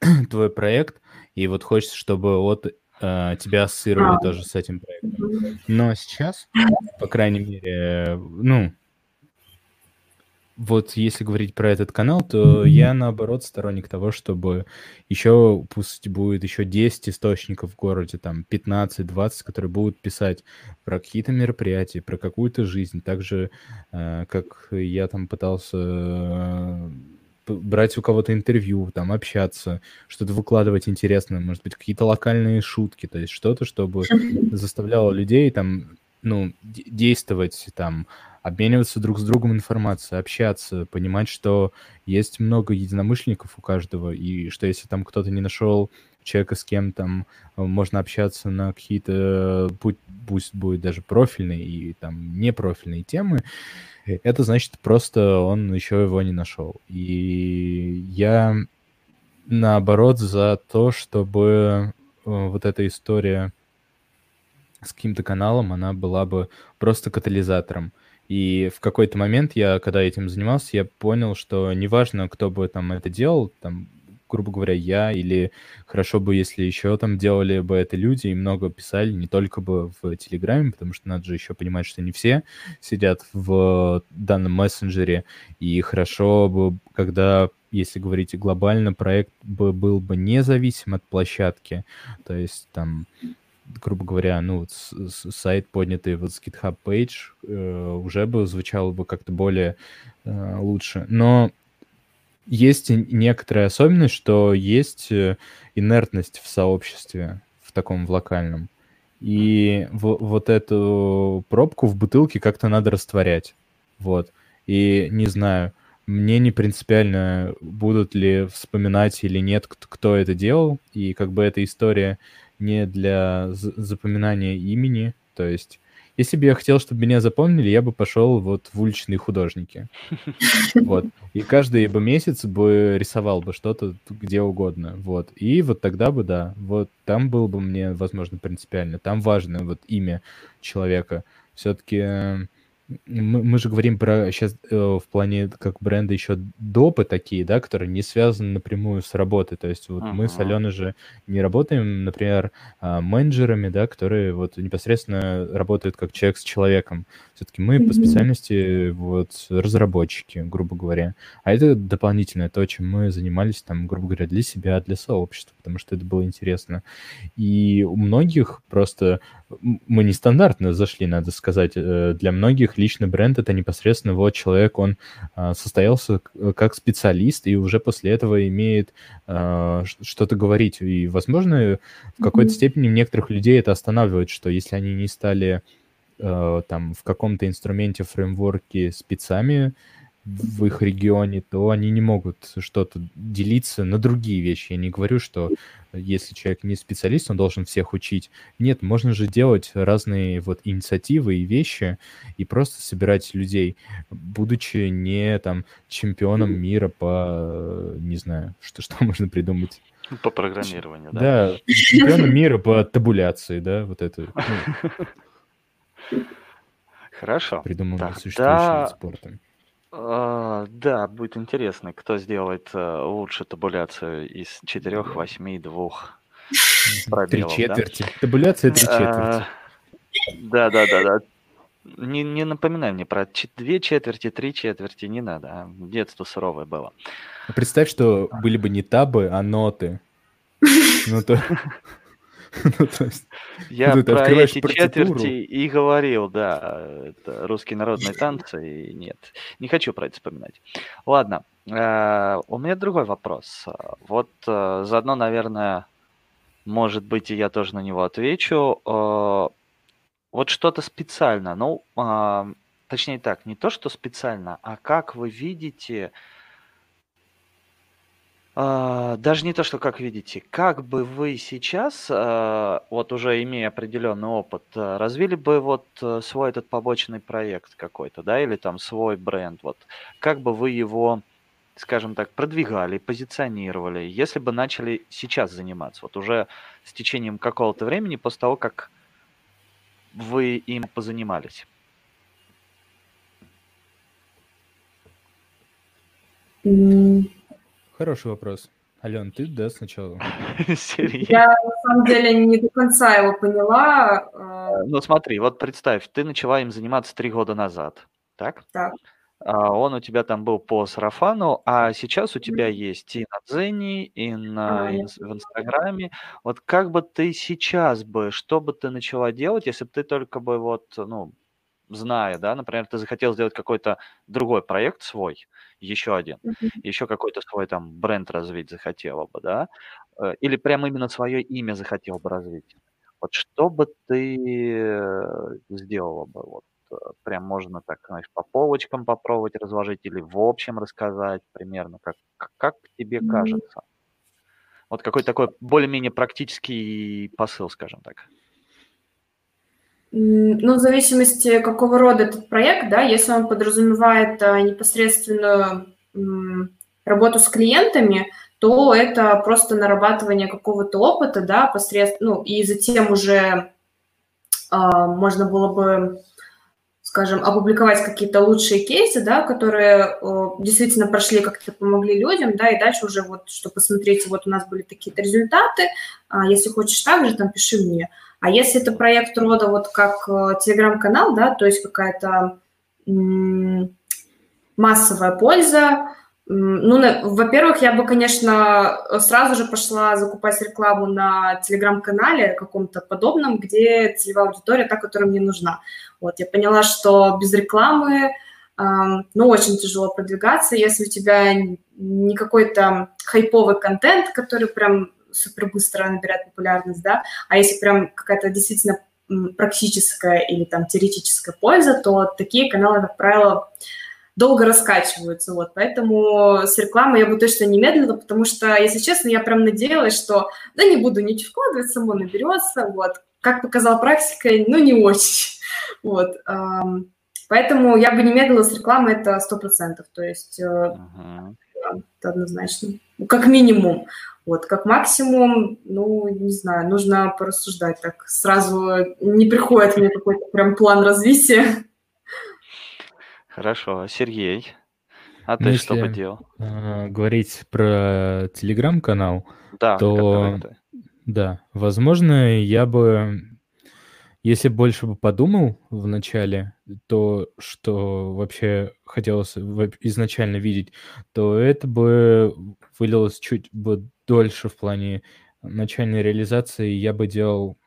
твой проект, и вот хочется, чтобы вот тебя ассоциировали а. тоже с этим проектом. Но сейчас, по крайней мере, ну, вот если говорить про этот канал, то я наоборот сторонник того, чтобы еще, пусть будет еще 10 источников в городе, там 15-20, которые будут писать про какие-то мероприятия, про какую-то жизнь. Также, э, как я там пытался брать у кого-то интервью, там, общаться, что-то выкладывать интересное, может быть, какие-то локальные шутки, то есть что-то, чтобы заставляло людей там, ну, действовать там, обмениваться друг с другом информацией, общаться, понимать, что есть много единомышленников у каждого, и что если там кто-то не нашел человека, с кем там э, можно общаться на какие-то, пусть, пусть будет даже профильные и там непрофильные темы, э, это значит просто он еще его не нашел. И я наоборот за то, чтобы э, вот эта история с каким-то каналом, она была бы просто катализатором. И в какой-то момент я, когда этим занимался, я понял, что неважно, кто бы там это делал, там, грубо говоря, я, или хорошо бы, если еще там делали бы это люди и много писали, не только бы в Телеграме, потому что надо же еще понимать, что не все сидят в данном мессенджере, и хорошо бы, когда если говорить глобально, проект бы был бы независим от площадки, то есть там грубо говоря, ну, с, с, сайт, поднятый вот с GitHub Page, э, уже бы звучало бы как-то более э, лучше. Но есть некоторая особенность, что есть э, инертность в сообществе, в таком в локальном. И в, вот эту пробку в бутылке как-то надо растворять. Вот. И не знаю, мне не принципиально, будут ли вспоминать или нет, кто это делал. И как бы эта история не для запоминания имени. То есть, если бы я хотел, чтобы меня запомнили, я бы пошел вот в уличные художники. Вот. И каждый бы месяц бы рисовал бы что-то где угодно. Вот. И вот тогда бы, да, вот там было бы мне, возможно, принципиально. Там важно вот имя человека. Все-таки мы, мы же говорим про сейчас э, в плане как бренда еще допы такие, да, которые не связаны напрямую с работой. То есть вот uh-huh. мы с Аленой же не работаем, например, э, менеджерами, да, которые вот непосредственно работают как человек с человеком. Все-таки мы mm-hmm. по специальности вот разработчики, грубо говоря. А это дополнительное то, чем мы занимались там, грубо говоря, для себя, для сообщества, потому что это было интересно. И у многих просто мы нестандартно зашли, надо сказать. Э, для многих личный бренд — это непосредственно вот человек, он а, состоялся как специалист и уже после этого имеет а, что-то говорить. И, возможно, в какой-то mm-hmm. степени некоторых людей это останавливает, что если они не стали э, там в каком-то инструменте, фреймворке спецами, в их регионе, то они не могут что-то делиться на другие вещи. Я не говорю, что если человек не специалист, он должен всех учить. Нет, можно же делать разные вот инициативы и вещи и просто собирать людей, будучи не там чемпионом мира по, не знаю, что, что можно придумать. По программированию, да? Да, чемпионом мира по табуляции, да, вот это. Ну. Хорошо. Придумал существующий вид спорта. А, да, будет интересно, кто сделает э, лучше табуляцию из четырех, восьми, двух Три четверти. Табуляция три а, четверти. Да, да, да, да. Не, не напоминай мне про две четверти, три четверти, не надо. А детство суровое было. Представь, что были бы не табы, а ноты. Ну, то... Ну, Я про эти четверти и говорил, да, это русские народные танцы, и нет, не хочу про это вспоминать. Ладно, э, у меня другой вопрос. Вот э, заодно, наверное, может быть, и я тоже на него отвечу. Э, вот что-то специально, ну, а, точнее так, не то, что специально, а как вы видите даже не то, что как видите, как бы вы сейчас, а, вот уже имея определенный опыт, а, развили бы вот э, свой этот побочный проект какой-то, да, или там свой бренд, вот, как бы вы его, скажем так, продвигали, позиционировали, если бы начали сейчас заниматься, вот уже с течением какого-то времени после того, как вы им позанимались? Хороший вопрос. Ален, ты да сначала? Я на самом деле не до конца его поняла. А. Ну смотри, вот представь, ты начала им заниматься три года назад, так? Так. А он у тебя там был по сарафану, а сейчас у тебя есть и на Дзене, и на, а, и в Инстаграме. Вот как бы ты сейчас бы, что бы ты начала делать, если бы ты только бы вот, ну, зная, да, например, ты захотел сделать какой-то другой проект свой, еще один, mm-hmm. еще какой-то свой там бренд развить захотела бы, да, э, или прям именно свое имя захотел бы развить. Вот что бы ты сделала бы? Вот э, прям можно так, знаешь, по полочкам попробовать разложить или в общем рассказать примерно, как, как тебе mm-hmm. кажется. Вот какой такой более-менее практический посыл, скажем так. Ну, в зависимости, какого рода этот проект, да, если он подразумевает а, непосредственную работу с клиентами, то это просто нарабатывание какого-то опыта, да, посредством, ну, и затем уже а, можно было бы, скажем, опубликовать какие-то лучшие кейсы, да, которые о, действительно прошли, как-то помогли людям, да, и дальше уже вот, что посмотрите, вот у нас были такие-то результаты, а, если хочешь так же, там, пиши мне. А если это проект рода вот как э, телеграм-канал, да, то есть какая-то массовая польза, ну, во-первых, я бы, конечно, сразу же пошла закупать рекламу на телеграм-канале каком-то подобном, где целевая аудитория та, которая мне нужна. Вот, я поняла, что без рекламы, ну, очень тяжело продвигаться, если у тебя не какой-то хайповый контент, который прям супер быстро набирает популярность, да, а если прям какая-то действительно практическая или там теоретическая польза, то такие каналы, как правило, долго раскачиваются, вот, поэтому с рекламой я бы точно не медлила, потому что, если честно, я прям надеялась, что, да, не буду ничего вкладывать, само наберется, вот, как показала практика, ну, не очень, вот, поэтому я бы не медлила с рекламой, это сто процентов, то есть uh-huh. это однозначно, как минимум, вот, как максимум, ну, не знаю, нужно порассуждать так. Сразу не приходит мне какой-то прям план развития. Хорошо. Сергей, а ты ну, что бы делал? Э, говорить про телеграм-канал, да, то да, возможно, я бы, если больше бы подумал в начале, то, что вообще хотелось изначально видеть, то это бы вылилось чуть бы дольше в плане начальной реализации. Я бы делал,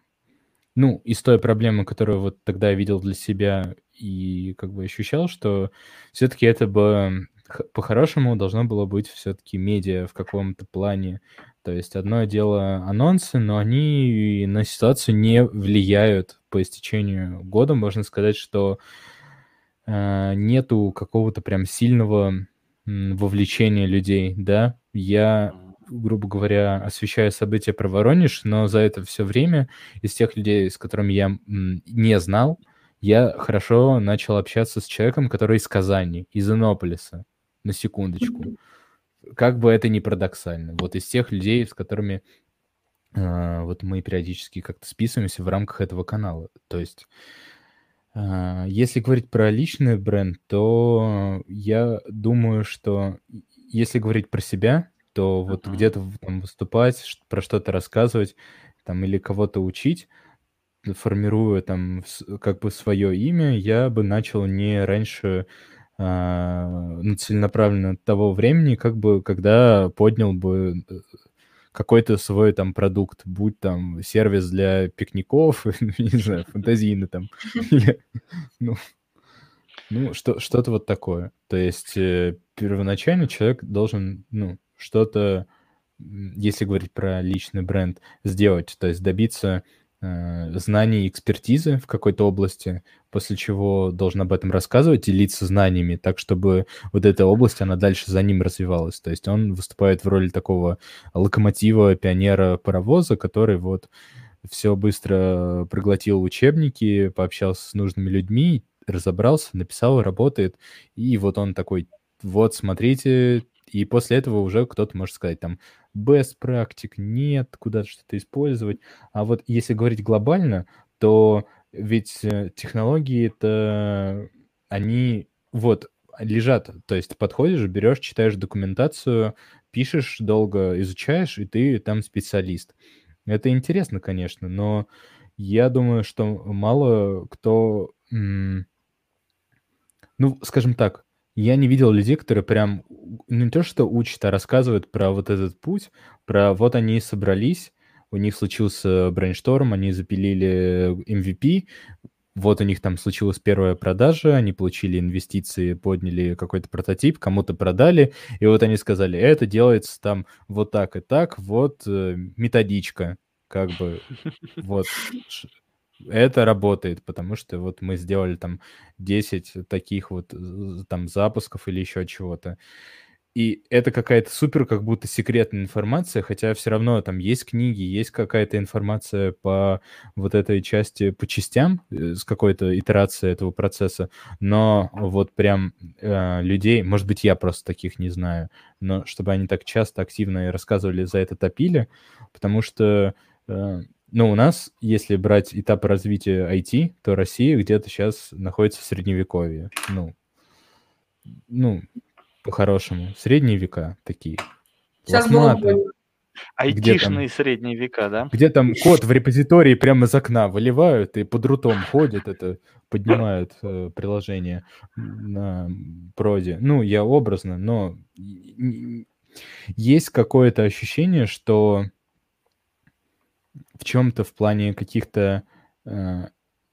ну, из той проблемы, которую вот тогда я видел для себя и как бы ощущал, что все-таки это бы по-хорошему должно было быть все-таки медиа в каком-то плане. То есть одно дело анонсы, но они на ситуацию не влияют по истечению года. Можно сказать, что э, нету какого-то прям сильного вовлечения людей, да. Я, грубо говоря, освещаю события про Воронеж, но за это все время из тех людей, с которыми я не знал, я хорошо начал общаться с человеком, который из Казани, из Иннополиса, на секундочку. Как бы это ни парадоксально. Вот из тех людей, с которыми э, вот мы периодически как-то списываемся в рамках этого канала. То есть а, если говорить про личный бренд, то я думаю, что если говорить про себя, то вот uh-huh. где-то там выступать, про что-то рассказывать, там или кого-то учить, формируя там как бы свое имя, я бы начал не раньше целенаправленно того времени, как бы когда поднял бы э, какой-то свой там продукт, будь там сервис для пикников, не знаю, фантазийный там, ну, ну что, что-то вот такое. То есть э, первоначально человек должен, ну, что-то, если говорить про личный бренд, сделать, то есть добиться знаний и экспертизы в какой-то области, после чего должен об этом рассказывать, делиться знаниями, так, чтобы вот эта область, она дальше за ним развивалась. То есть он выступает в роли такого локомотива, пионера паровоза, который вот все быстро проглотил учебники, пообщался с нужными людьми, разобрался, написал, работает, и вот он такой, вот, смотрите, и после этого уже кто-то может сказать там, best практик нет, куда-то что-то использовать. А вот если говорить глобально, то ведь э, технологии это они вот лежат, то есть подходишь, берешь, читаешь документацию, пишешь долго, изучаешь, и ты там специалист. Это интересно, конечно, но я думаю, что мало кто, ну, скажем так, я не видел людей, которые прям ну, не то что учат, а рассказывают про вот этот путь, про вот они собрались, у них случился брейншторм, они запилили MVP, вот у них там случилась первая продажа, они получили инвестиции, подняли какой-то прототип, кому-то продали, и вот они сказали, это делается там вот так и так, вот э, методичка, как бы, вот это работает, потому что вот мы сделали там 10 таких вот там запусков или еще чего-то. И это какая-то супер как будто секретная информация, хотя все равно там есть книги, есть какая-то информация по вот этой части, по частям э, с какой-то итерацией этого процесса, но вот прям э, людей, может быть, я просто таких не знаю, но чтобы они так часто, активно рассказывали за это топили, потому что э, ну, у нас, если брать этап развития IT, то Россия где-то сейчас находится в средневековье. Ну, ну по-хорошему. Средние века такие. Сейчас Лохматы. Айтишные там, средние века, да? Где там код в репозитории прямо из окна выливают и под рутом ходят, это поднимают э, приложение на проде. Ну, я образно, но есть какое-то ощущение, что в чем-то в плане каких-то, э,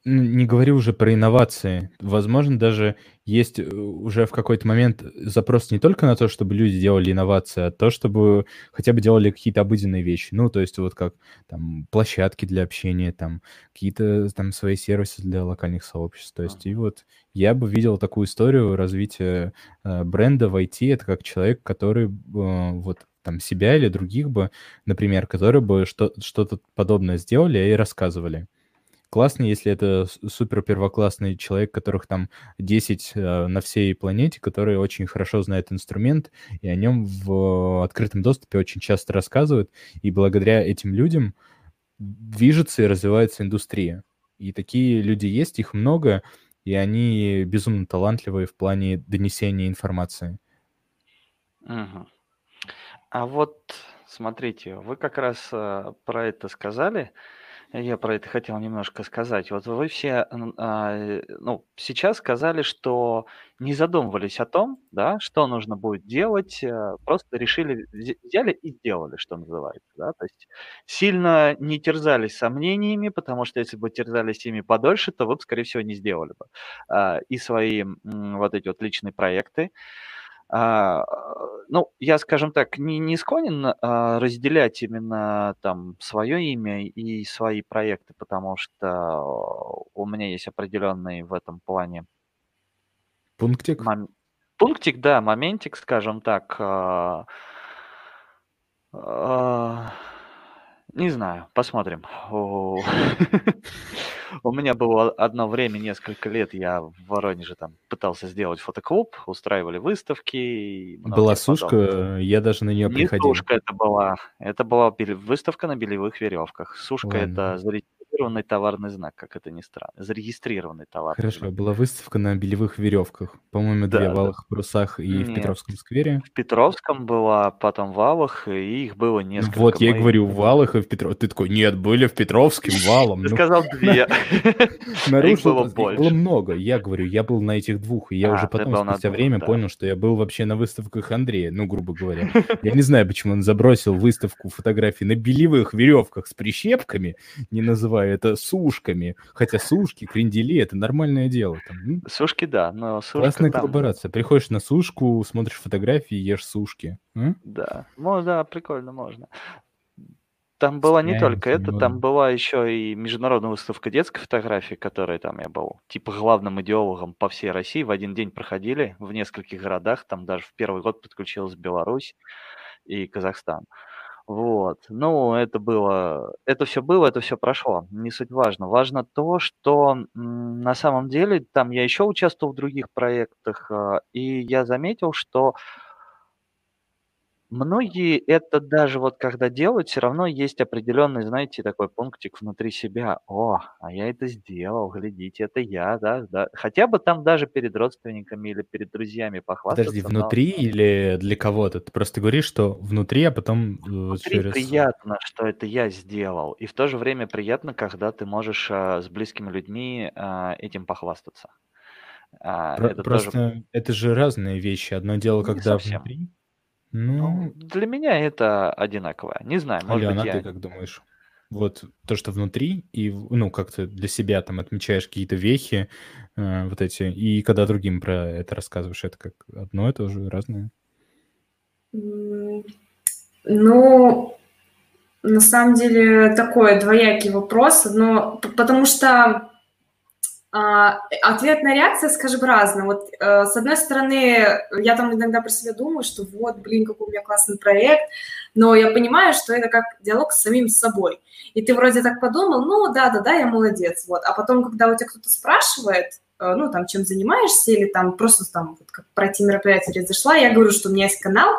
ну, не говорю уже про инновации, возможно, даже есть э, уже в какой-то момент запрос не только на то, чтобы люди делали инновации, а то, чтобы хотя бы делали какие-то обыденные вещи. Ну, то есть вот как там площадки для общения, там какие-то там свои сервисы для локальных сообществ. То есть и вот я бы видел такую историю развития э, бренда в IT. Это как человек, который вот там себя или других бы, например, которые бы что- что-то подобное сделали и рассказывали. Классно, если это супер первоклассный человек, которых там 10 э, на всей планете, который очень хорошо знает инструмент, и о нем в открытом доступе очень часто рассказывают, и благодаря этим людям движется и развивается индустрия. И такие люди есть, их много, и они безумно талантливые в плане донесения информации. Угу. А вот смотрите, вы как раз э, про это сказали. Я про это хотел немножко сказать. Вот вы все, а, ну, сейчас сказали, что не задумывались о том, да, что нужно будет делать, э, просто решили, взяли и сделали, что называется, да. То есть сильно не терзались сомнениями, потому что если бы терзались ими подольше, то вы бы, скорее всего, не сделали бы а, и свои вот эти вот личные проекты. А, ну, я, скажем так, не, не склонен а, разделять именно там свое имя и свои проекты, потому что у меня есть определенные в этом плане Пунктик? Мом... Пунктик, да, моментик, скажем так. Не знаю, посмотрим. У меня было одно время, несколько лет, я в Воронеже там пытался сделать фотоклуб, устраивали выставки. Была сушка, я даже на нее приходил. Не сушка это была, это была выставка на белевых веревках. Сушка это зарегистрированный товарный знак, как это ни странно. Зарегистрированный товар. Хорошо, была выставка на белевых веревках. По-моему, две в Валах, Брусах и в Петровском сквере. В Петровском была, потом в Валах, и их было несколько. Вот, я и говорю, в Валах и в Петровском. Ты такой, нет, были в Петровском, Валом. Ты ну. сказал две. Нарушил, было больше. Было много. Я говорю, я был на этих двух, и я а, уже потом спустя время понял, что я был вообще на выставках Андрея, ну, грубо говоря. Я не знаю, почему он забросил выставку фотографий на белевых веревках с прищепками, не называя это сушками. Хотя сушки, крендели — это нормальное дело. Там, Сушки, да, но сушка Классная там... коллаборация. Приходишь на сушку, смотришь фотографии, ешь сушки. М? Да, ну да, прикольно, можно. Там была не только это, там была еще и международная выставка детской фотографии, которой там я был типа главным идеологом по всей России. В один день проходили в нескольких городах, там даже в первый год подключилась Беларусь и Казахстан. Вот. Ну, это было, это все было, это все прошло. Не суть важно. Важно то, что на самом деле там я еще участвовал в других проектах, а, и я заметил, что Многие это даже вот когда делают, все равно есть определенный, знаете, такой пунктик внутри себя. О, а я это сделал, глядите, это я, да, да. Хотя бы там даже перед родственниками или перед друзьями похвастаться. Подожди, внутри но... или для кого-то? Ты просто говоришь, что внутри, а потом э, внутри через... приятно, что это я сделал. И в то же время приятно, когда ты можешь а, с близкими людьми а, этим похвастаться. А, Про- это просто тоже... это же разные вещи. Одно дело, Не когда совсем. внутри, ну, для меня это одинаковое. Не знаю, может Алена, быть, ты я... как думаешь? Вот то, что внутри, и, ну, как ты для себя там отмечаешь какие-то вехи, э, вот эти, и когда другим про это рассказываешь, это как одно, это уже разное? Ну, на самом деле такой двоякий вопрос, но потому что а, ответная реакция, скажем, разная. Вот э, с одной стороны, я там иногда про себя думаю, что вот, блин, какой у меня классный проект, но я понимаю, что это как диалог с самим собой. И ты вроде так подумал, ну да-да-да, я молодец, вот. А потом, когда у тебя кто-то спрашивает, э, ну, там, чем занимаешься, или там просто там, вот, как пройти мероприятие зашла, я говорю, что у меня есть канал,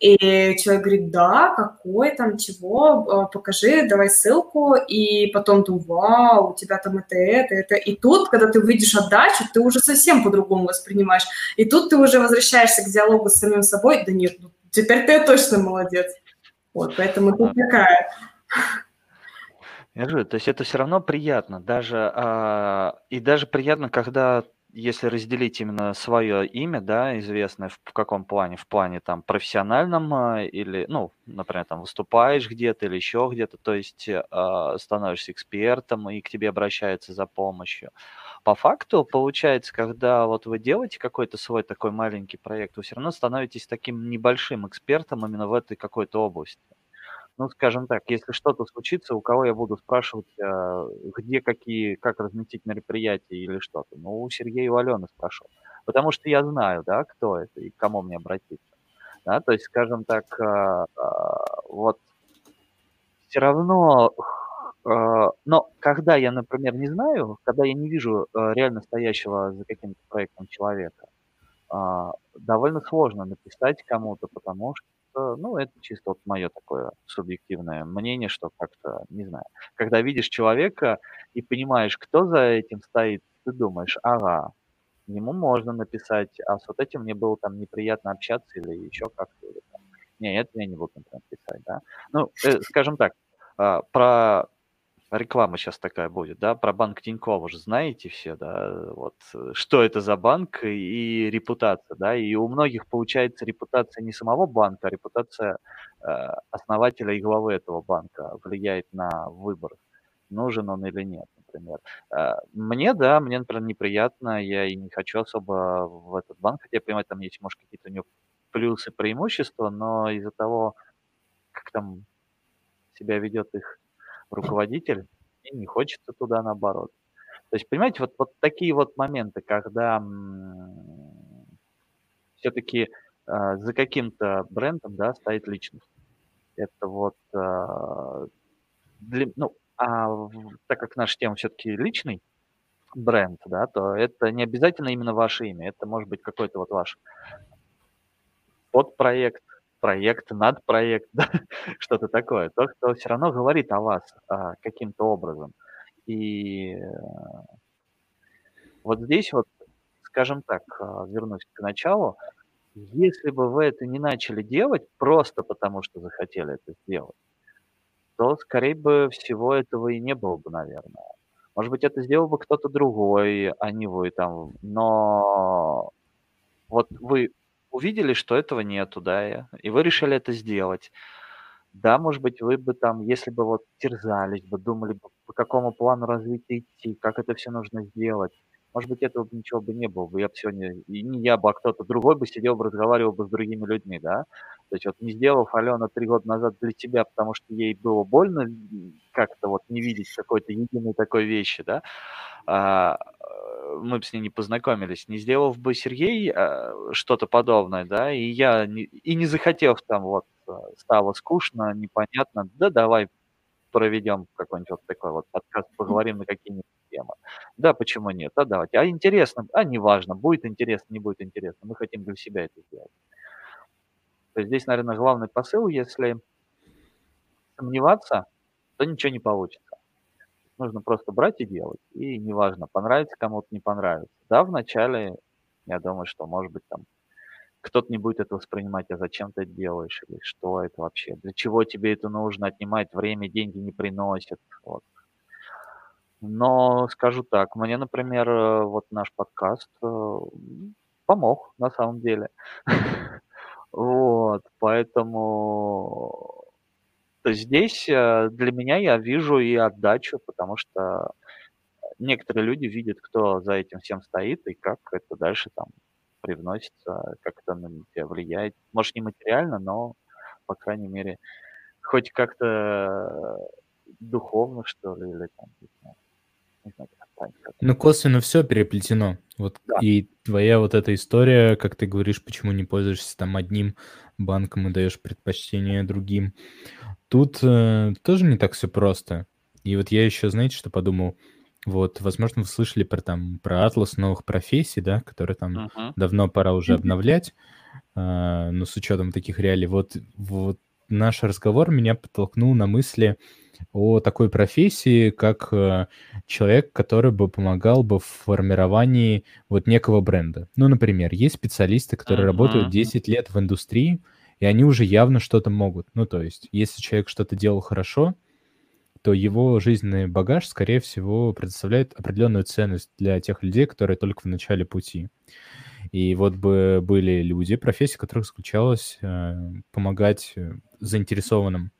и человек говорит, да, какой там, чего, э, покажи, давай ссылку, и потом ты, вау, у тебя там это, это, это. И тут, когда ты выйдешь отдачу, ты уже совсем по-другому воспринимаешь. И тут ты уже возвращаешься к диалогу с самим собой, да нет, ну, теперь ты точно молодец. Вот, поэтому тут такая... Я говорю, то есть это все равно приятно, даже а, и даже приятно, когда если разделить именно свое имя, да, известное в, каком плане, в плане там профессиональном а, или, ну, например, там выступаешь где-то или еще где-то, то есть э, становишься экспертом и к тебе обращаются за помощью. По факту получается, когда вот вы делаете какой-то свой такой маленький проект, вы все равно становитесь таким небольшим экспертом именно в этой какой-то области ну, скажем так, если что-то случится, у кого я буду спрашивать, а, где какие, как разместить мероприятие или что-то? Ну, у Сергея и у Алены спрошу. Потому что я знаю, да, кто это и к кому мне обратиться. Да, то есть, скажем так, а, а, вот все равно, но когда я, например, не знаю, когда я не вижу реально стоящего за каким-то проектом человека, довольно сложно написать кому-то, потому что ну, это чисто вот мое такое субъективное мнение, что как-то, не знаю, когда видишь человека и понимаешь, кто за этим стоит, ты думаешь, ага, ему можно написать, а с вот этим мне было там неприятно общаться или еще как-то. Или, там. Не, это я не буду, например, писать, да. Ну, э, скажем так, э, про реклама сейчас такая будет, да, про банк Тинькофф уже знаете все, да, вот, что это за банк и репутация, да, и у многих получается репутация не самого банка, а репутация э, основателя и главы этого банка влияет на выбор, нужен он или нет, например. Э, мне, да, мне, например, неприятно, я и не хочу особо в этот банк, хотя я понимаю, там есть, может, какие-то у него плюсы, преимущества, но из-за того, как там себя ведет их руководитель, и не хочется туда наоборот. То есть, понимаете, вот, вот такие вот моменты, когда все-таки а, за каким-то брендом, да, стоит личность. Это вот, а, для, ну, а так как наша тема все-таки личный бренд, да, то это не обязательно именно ваше имя, это может быть какой-то вот ваш подпроект, проект, надпроект, да, что-то такое. То, что все равно говорит о вас а, каким-то образом. И э, вот здесь вот, скажем так, а, вернусь к началу, если бы вы это не начали делать просто потому, что захотели это сделать, то, скорее бы всего, этого и не было бы, наверное. Может быть, это сделал бы кто-то другой, а не вы там. Но вот вы увидели, что этого нету, да, и вы решили это сделать. Да, может быть, вы бы там, если бы вот терзались бы, думали бы, по какому плану развития идти, как это все нужно сделать, может быть, этого бы ничего бы не было бы. Я бы сегодня, и не я бы, а кто-то другой бы сидел бы, разговаривал бы с другими людьми, да. То есть вот не сделав Алена три года назад для себя, потому что ей было больно как-то вот не видеть какой-то единой такой вещи, да, а, мы бы с ней не познакомились. Не сделав бы Сергей а, что-то подобное, да, и я, не, и не захотев там вот стало скучно, непонятно, да давай проведем какой-нибудь вот такой вот подкаст, поговорим на какие-нибудь темы. Да, почему нет? А давайте. А интересно, а неважно, будет интересно, не будет интересно. Мы хотим для себя это сделать. Здесь, наверное, главный посыл, если сомневаться, то ничего не получится. Нужно просто брать и делать. И неважно, понравится кому-то, не понравится. Да, вначале, я думаю, что, может быть, там кто-то не будет это воспринимать, а зачем ты это делаешь, или что это вообще, для чего тебе это нужно, отнимать время, деньги не приносит. Вот. Но скажу так, мне, например, э, вот наш подкаст э, помог на самом деле. Вот, поэтому то здесь э, для меня я вижу и отдачу, потому что некоторые люди видят, кто за этим всем стоит и как это дальше там привносится, как это на тебя влияет. Может, не материально, но, по крайней мере, хоть как-то духовно, что ли, или там, не знаю, не знаю как Ну, косвенно все переплетено. Вот да. и твоя вот эта история, как ты говоришь, почему не пользуешься там одним банком и даешь предпочтение другим. Тут э, тоже не так все просто. И вот я еще, знаете, что подумал? Вот, возможно, вы слышали про там про атлас новых профессий, да, которые там uh-huh. давно пора уже обновлять, э, но с учетом таких реалий. Вот, вот наш разговор меня подтолкнул на мысли о такой профессии, как э, человек, который бы помогал бы в формировании вот некого бренда. Ну, например, есть специалисты, которые uh-huh. работают 10 лет в индустрии, и они уже явно что-то могут. Ну, то есть, если человек что-то делал хорошо, то его жизненный багаж, скорее всего, предоставляет определенную ценность для тех людей, которые только в начале пути. И вот бы были люди, профессия которых заключалась э, помогать э, заинтересованным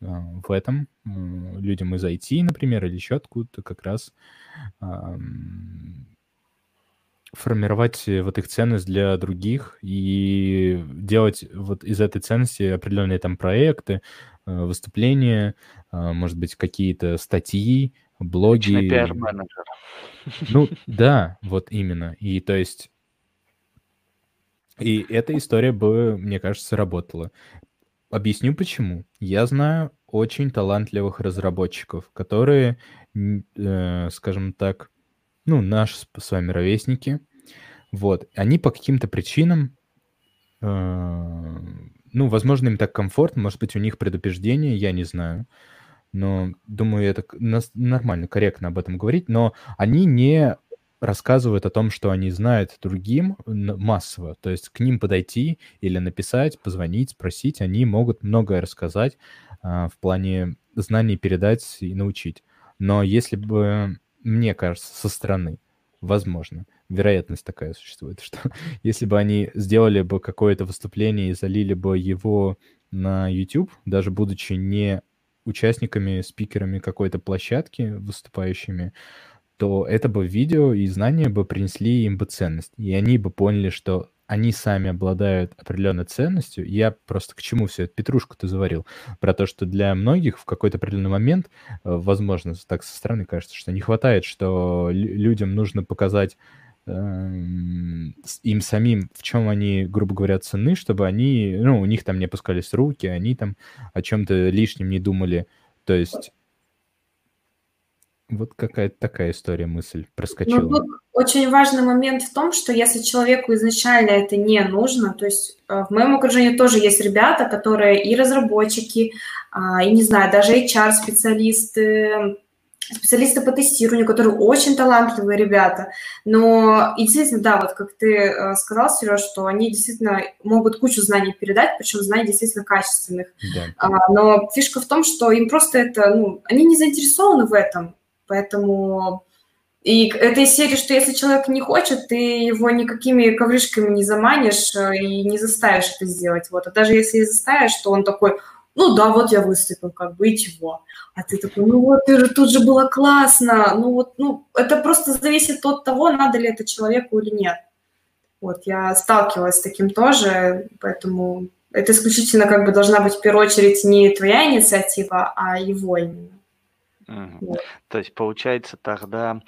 э, в этом, э, людям из IT, например, или еще откуда-то как раз э, формировать вот их ценность для других и делать вот из этой ценности определенные там проекты, Э, выступления, а, может быть, какие-то статьи, блоги. пиар-менеджер. Ну, да, вот именно. И то есть... И эта история бы, мне кажется, работала. Объясню почему. Я знаю очень талантливых разработчиков, которые, э, скажем так, ну, наши с вами ровесники, вот, они по каким-то причинам э, ну, возможно, им так комфортно, может быть, у них предупреждение, я не знаю. Но думаю, это нормально, корректно об этом говорить. Но они не рассказывают о том, что они знают другим массово. То есть к ним подойти или написать, позвонить, спросить, они могут многое рассказать а, в плане знаний передать и научить. Но если бы, мне кажется, со стороны, возможно, вероятность такая существует, что если бы они сделали бы какое-то выступление и залили бы его на YouTube, даже будучи не участниками, спикерами какой-то площадки, выступающими, то это бы видео и знания бы принесли им бы ценность. И они бы поняли, что они сами обладают определенной ценностью. Я просто к чему все это? Петрушку ты заварил. Про то, что для многих в какой-то определенный момент, э, возможно, так со стороны кажется, что не хватает, что людям нужно показать эм, им самим, в чем они, грубо говоря, цены, чтобы они, ну, у них там не опускались руки, они там о чем-то лишнем не думали. То есть вот какая-то такая история, мысль проскочила. Ну, очень важный момент в том, что если человеку изначально это не нужно, то есть э, в моем окружении тоже есть ребята, которые и разработчики, а, и, не знаю, даже HR-специалисты, специалисты по тестированию, которые очень талантливые ребята. Но, и действительно, да, вот как ты э, сказал, Сереж, что они действительно могут кучу знаний передать, причем знаний действительно качественных. Да. А, но фишка в том, что им просто это, ну, они не заинтересованы в этом. Поэтому и этой серии, что если человек не хочет, ты его никакими ковришками не заманишь э, и не заставишь это сделать. Вот. А даже если и заставишь, то он такой, ну да, вот я выступил, как бы, и чего. А ты такой, ну вот, ты же, тут же было классно. Ну вот, ну, это просто зависит от того, надо ли это человеку или нет. Вот, я сталкивалась с таким тоже, поэтому это исключительно как бы должна быть в первую очередь не твоя инициатива, а его именно. Вот. То есть получается тогда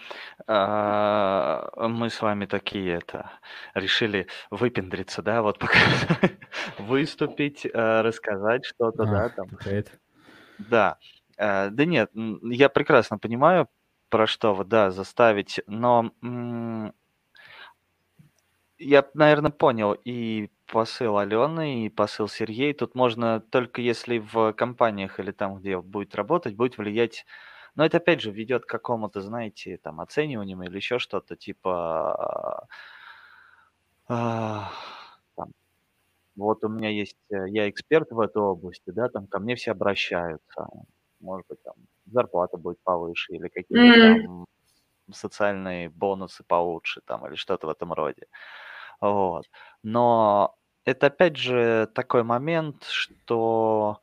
а, мы с вами такие это решили выпендриться, да, вот пока выступить, а, рассказать что-то, да, там. Да, а, да нет, я прекрасно понимаю, про что вы, да, заставить, но я, наверное, понял и посыл Алены, и посыл Сергея. Тут можно только если в компаниях или там, где будет работать, будет влиять но это опять же ведет к какому-то, знаете, там оцениванию или еще что-то типа там, вот у меня есть, э, я эксперт в этой области, да, там ко мне все обращаются, может быть, там зарплата будет повыше или какие-то mm. там социальные бонусы получше там или что-то в этом роде. Вот. Но это опять же такой момент, что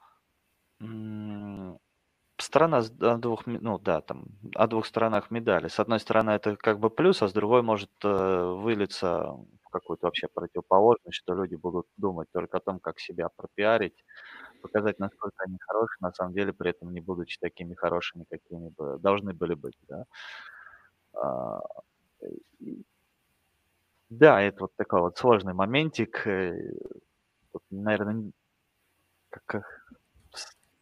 Страна о двух ну да, там, о двух сторонах медали. С одной стороны, это как бы плюс, а с другой может э, вылиться в какую-то вообще противоположность, что люди будут думать только о том, как себя пропиарить, показать, насколько они хорошие, на самом деле при этом не будучи такими хорошими, какими бы должны были быть, да. А, да, это вот такой вот сложный моментик. Э, тут, наверное, как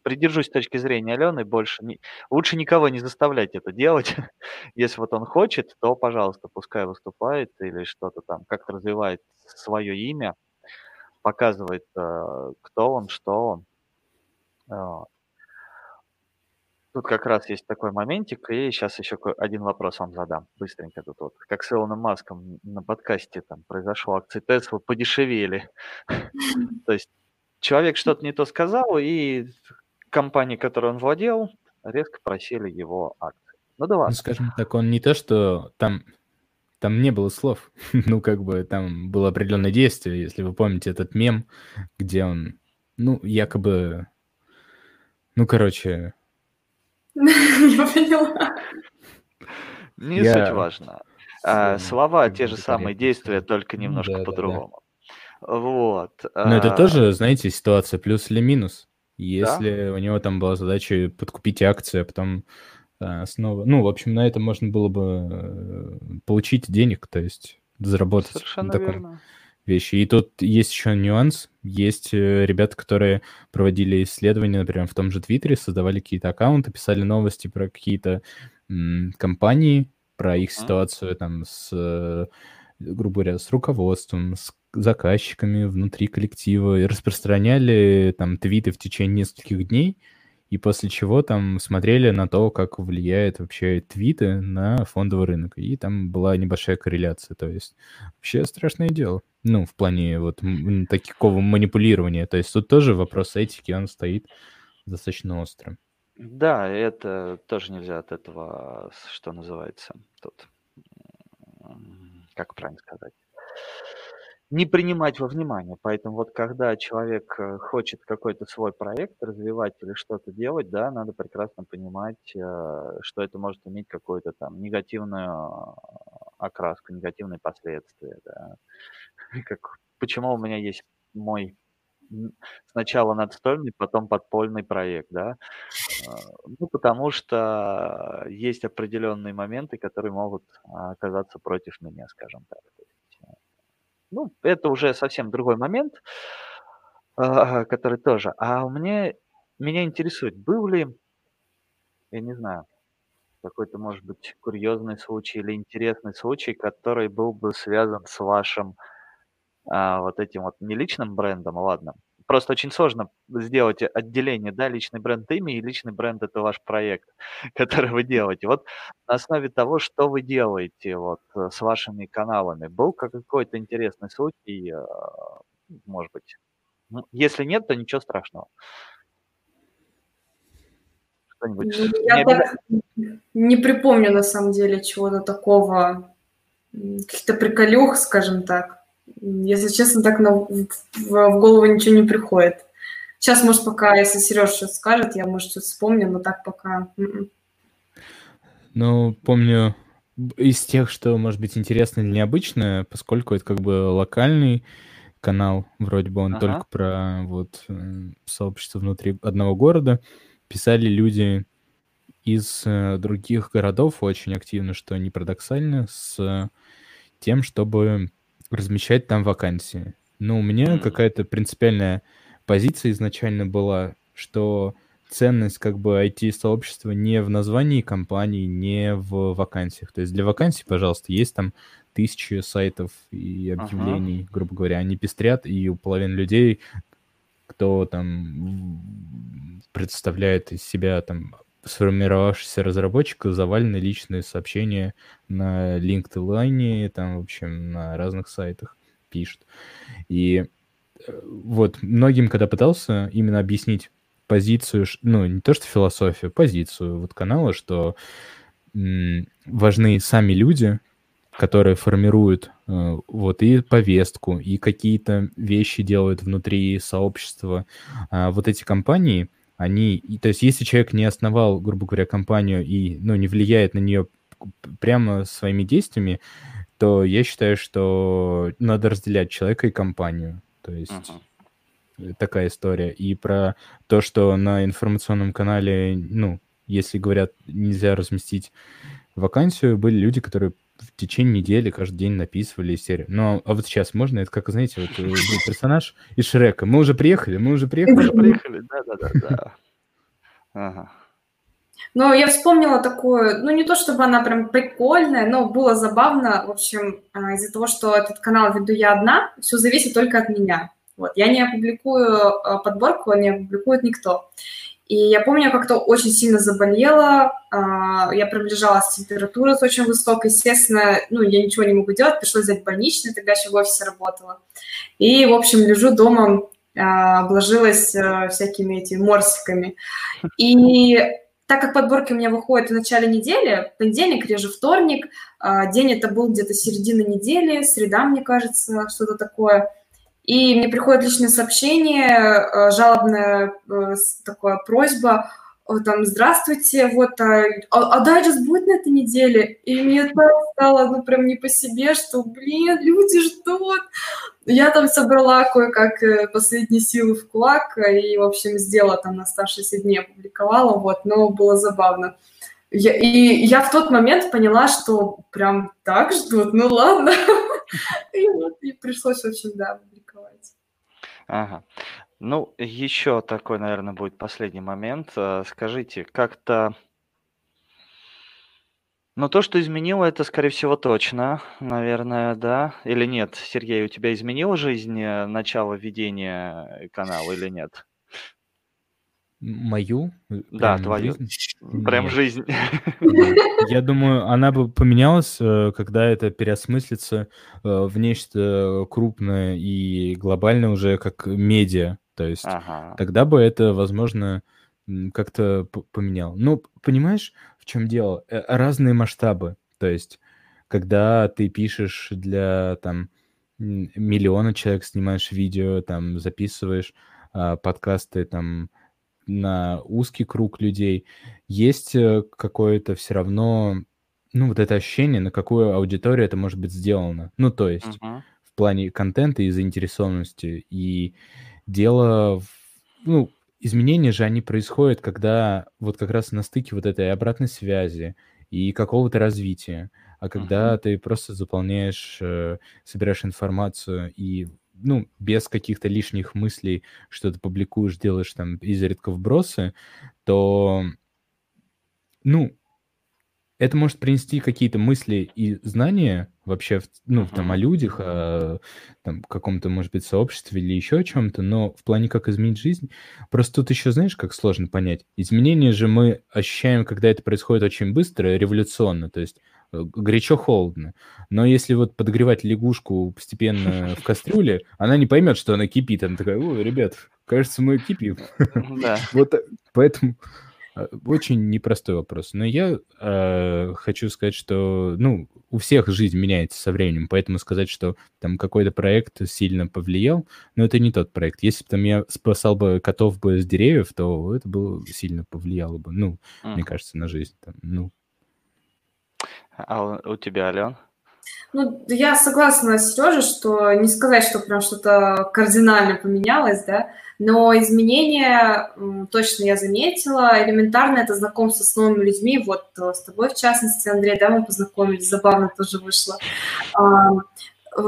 придержусь точки зрения Алены, больше не, лучше никого не заставлять это делать. Если вот он хочет, то, пожалуйста, пускай выступает или что-то там, как-то развивает свое имя, показывает, э, кто он, что он. Вот. Тут как раз есть такой моментик, и сейчас еще один вопрос вам задам, быстренько тут вот. Как с Илоном Маском на подкасте там произошло, акции Тесла подешевели. То есть человек что-то не то сказал, и компании, которой он владел, резко просили его акции. Ну да ладно. Ну, скажем так, он не то, что там там не было слов. ну, как бы там было определенное действие, если вы помните этот мем, где он, ну, якобы, ну, короче... Я поняла. Не суть важно. А, слова те же самые, действия, только немножко по-другому. Вот. Но это а тоже, знаете, ситуация плюс или минус. Если да? у него там была задача подкупить акции, а потом а, снова... Ну, в общем, на этом можно было бы э, получить денег, то есть заработать Совершенно на таком верно. вещи. И тут есть еще нюанс. Есть э, ребята, которые проводили исследования, например, в том же Твиттере, создавали какие-то аккаунты, писали новости про какие-то компании, про их ситуацию там с, грубо говоря, с руководством, с заказчиками внутри коллектива и распространяли там твиты в течение нескольких дней, и после чего там смотрели на то, как влияет вообще твиты на фондовый рынок. И там была небольшая корреляция. То есть вообще страшное дело. Ну, в плане вот такого манипулирования. То есть тут тоже вопрос этики, он стоит достаточно острым. Да, это тоже нельзя от этого, что называется, тут, как правильно сказать, не принимать во внимание. Поэтому вот когда человек э, хочет какой-то свой проект развивать или что-то делать, да, надо прекрасно понимать, э, что это может иметь какую-то там негативную окраску, негативные последствия, да. Как, почему у меня есть мой сначала надстольный, потом подпольный проект, да? А, ну, потому что есть определенные моменты, которые могут оказаться против меня, скажем так. Ну, это уже совсем другой момент, а, который тоже. А мне меня интересует, был ли, я не знаю, какой-то, может быть, курьезный случай или интересный случай, который был бы связан с вашим а, вот этим вот не личным брендом, ладно. Просто очень сложно сделать отделение, да, личный бренд имя и личный бренд это ваш проект, который вы делаете. Вот на основе того, что вы делаете вот э, с вашими каналами, был какой-то интересный случай, а, может быть? Ну, если нет, то ничего страшного. Что-нибудь. Я не, так не припомню на самом деле чего-то такого, каких-то приколюх, скажем так. Если честно, так на, в, в, голову ничего не приходит. Сейчас, может, пока, если Сереж что-то скажет, я, может, что-то вспомню, но так пока... М-м. Ну, помню, из тех, что, может быть, интересно или необычно, поскольку это как бы локальный канал, вроде бы он ага. только про вот э, сообщество внутри одного города, писали люди из э, других городов очень активно, что не парадоксально, с тем, чтобы размещать там вакансии. Но у меня какая-то принципиальная позиция изначально была, что ценность как бы IT-сообщества не в названии компании, не в вакансиях. То есть для вакансий, пожалуйста, есть там тысячи сайтов и объявлений, ага. грубо говоря, они пестрят, и у половины людей, кто там представляет из себя там сформировавшийся разработчик, завалены личные сообщения на LinkedIn, там, в общем, на разных сайтах пишут. И э, вот многим, когда пытался именно объяснить позицию, ну, не то что философию, позицию вот канала, что важны сами люди, которые формируют э, вот и повестку, и какие-то вещи делают внутри сообщества. А вот эти компании, они, то есть если человек не основал, грубо говоря, компанию и, ну, не влияет на нее прямо своими действиями, то я считаю, что надо разделять человека и компанию. То есть uh-huh. такая история. И про то, что на информационном канале, ну, если говорят, нельзя разместить вакансию, были люди, которые в течение недели каждый день написывали серию. Ну, а вот сейчас можно? Это как, знаете, вот э, персонаж из Шрека. Мы уже приехали, мы уже приехали. Мы уже приехали, да-да-да. Ага. Но я вспомнила такое, ну не то чтобы она прям прикольная, но было забавно, в общем, а, из-за того, что этот канал веду я одна, все зависит только от меня. Вот, я не опубликую а, подборку, не опубликует никто. И я помню, я как-то очень сильно заболела, а, я приближалась температура очень высокая, естественно, ну, я ничего не могу делать, пришлось взять больничный, тогда еще в офисе работала. И, в общем, лежу дома, а, обложилась а, всякими этими морсиками. И так как подборки у меня выходят в начале недели, понедельник, реже вторник, день это был где-то середина недели, среда, мне кажется, что-то такое – и мне приходит личное сообщение, э, жалобная э, такая просьба, там, здравствуйте, вот, а, а, а дайджест будет на этой неделе? И мне так стало, ну, прям не по себе, что, блин, люди ждут. Я там собрала кое-как э, последние силы в кулак и, в общем, сделала там на оставшиеся дни, опубликовала, вот, но было забавно. Я, и я в тот момент поняла, что прям так ждут, ну ладно. И вот, и пришлось, общем, да, Ага. Ну, еще такой, наверное, будет последний момент. Э, скажите, как-то... Ну, то, что изменило, это, скорее всего, точно, наверное, да? Или нет? Сергей, у тебя изменила жизнь э, начало ведения канала или нет? Мою? Э, да, твою. Жизнь? Прям Нет. жизнь. Я думаю, она бы поменялась, э, когда это переосмыслится э, в нечто крупное и глобальное уже как медиа. То есть ага. тогда бы это, возможно, как-то поменяло. Ну, понимаешь, в чем дело? Разные масштабы. То есть когда ты пишешь для там миллиона человек, снимаешь видео, там записываешь а, подкасты, там на узкий круг людей, есть э, какое-то все равно, ну, вот это ощущение, на какую аудиторию это может быть сделано. Ну, то есть uh-huh. в плане контента и заинтересованности. И дело в, ну, изменения же они происходят, когда вот как раз на стыке вот этой обратной связи и какого-то развития. А когда uh-huh. ты просто заполняешь, э, собираешь информацию и ну, без каких-то лишних мыслей что-то публикуешь, делаешь там изредка вбросы, то, ну, это может принести какие-то мысли и знания вообще, ну, там, о людях, о там, каком-то, может быть, сообществе или еще о чем-то, но в плане, как изменить жизнь, просто тут еще, знаешь, как сложно понять. Изменения же мы ощущаем, когда это происходит очень быстро, революционно, то есть горячо-холодно. Но если вот подогревать лягушку постепенно в кастрюле, она не поймет, что она кипит. Она такая, ой, ребят, кажется, мы кипим. Да. Вот э, поэтому Э, очень непростой вопрос. Но я э, хочу сказать, что, ну, у всех жизнь меняется со временем, поэтому сказать, что там какой-то проект сильно повлиял, но это не тот проект. Если бы там я спасал бы котов бы с деревьев, то это бы сильно повлияло бы, ну, mm. мне кажется, на жизнь. Там, ну. А у тебя, Ален? Ну, я согласна с Сережей, что не сказать, что прям что-то кардинально поменялось, да, но изменения точно я заметила. Элементарно это знакомство с новыми людьми. Вот э, с тобой, в частности, Андрей, да, мы познакомились, забавно тоже вышло. Э,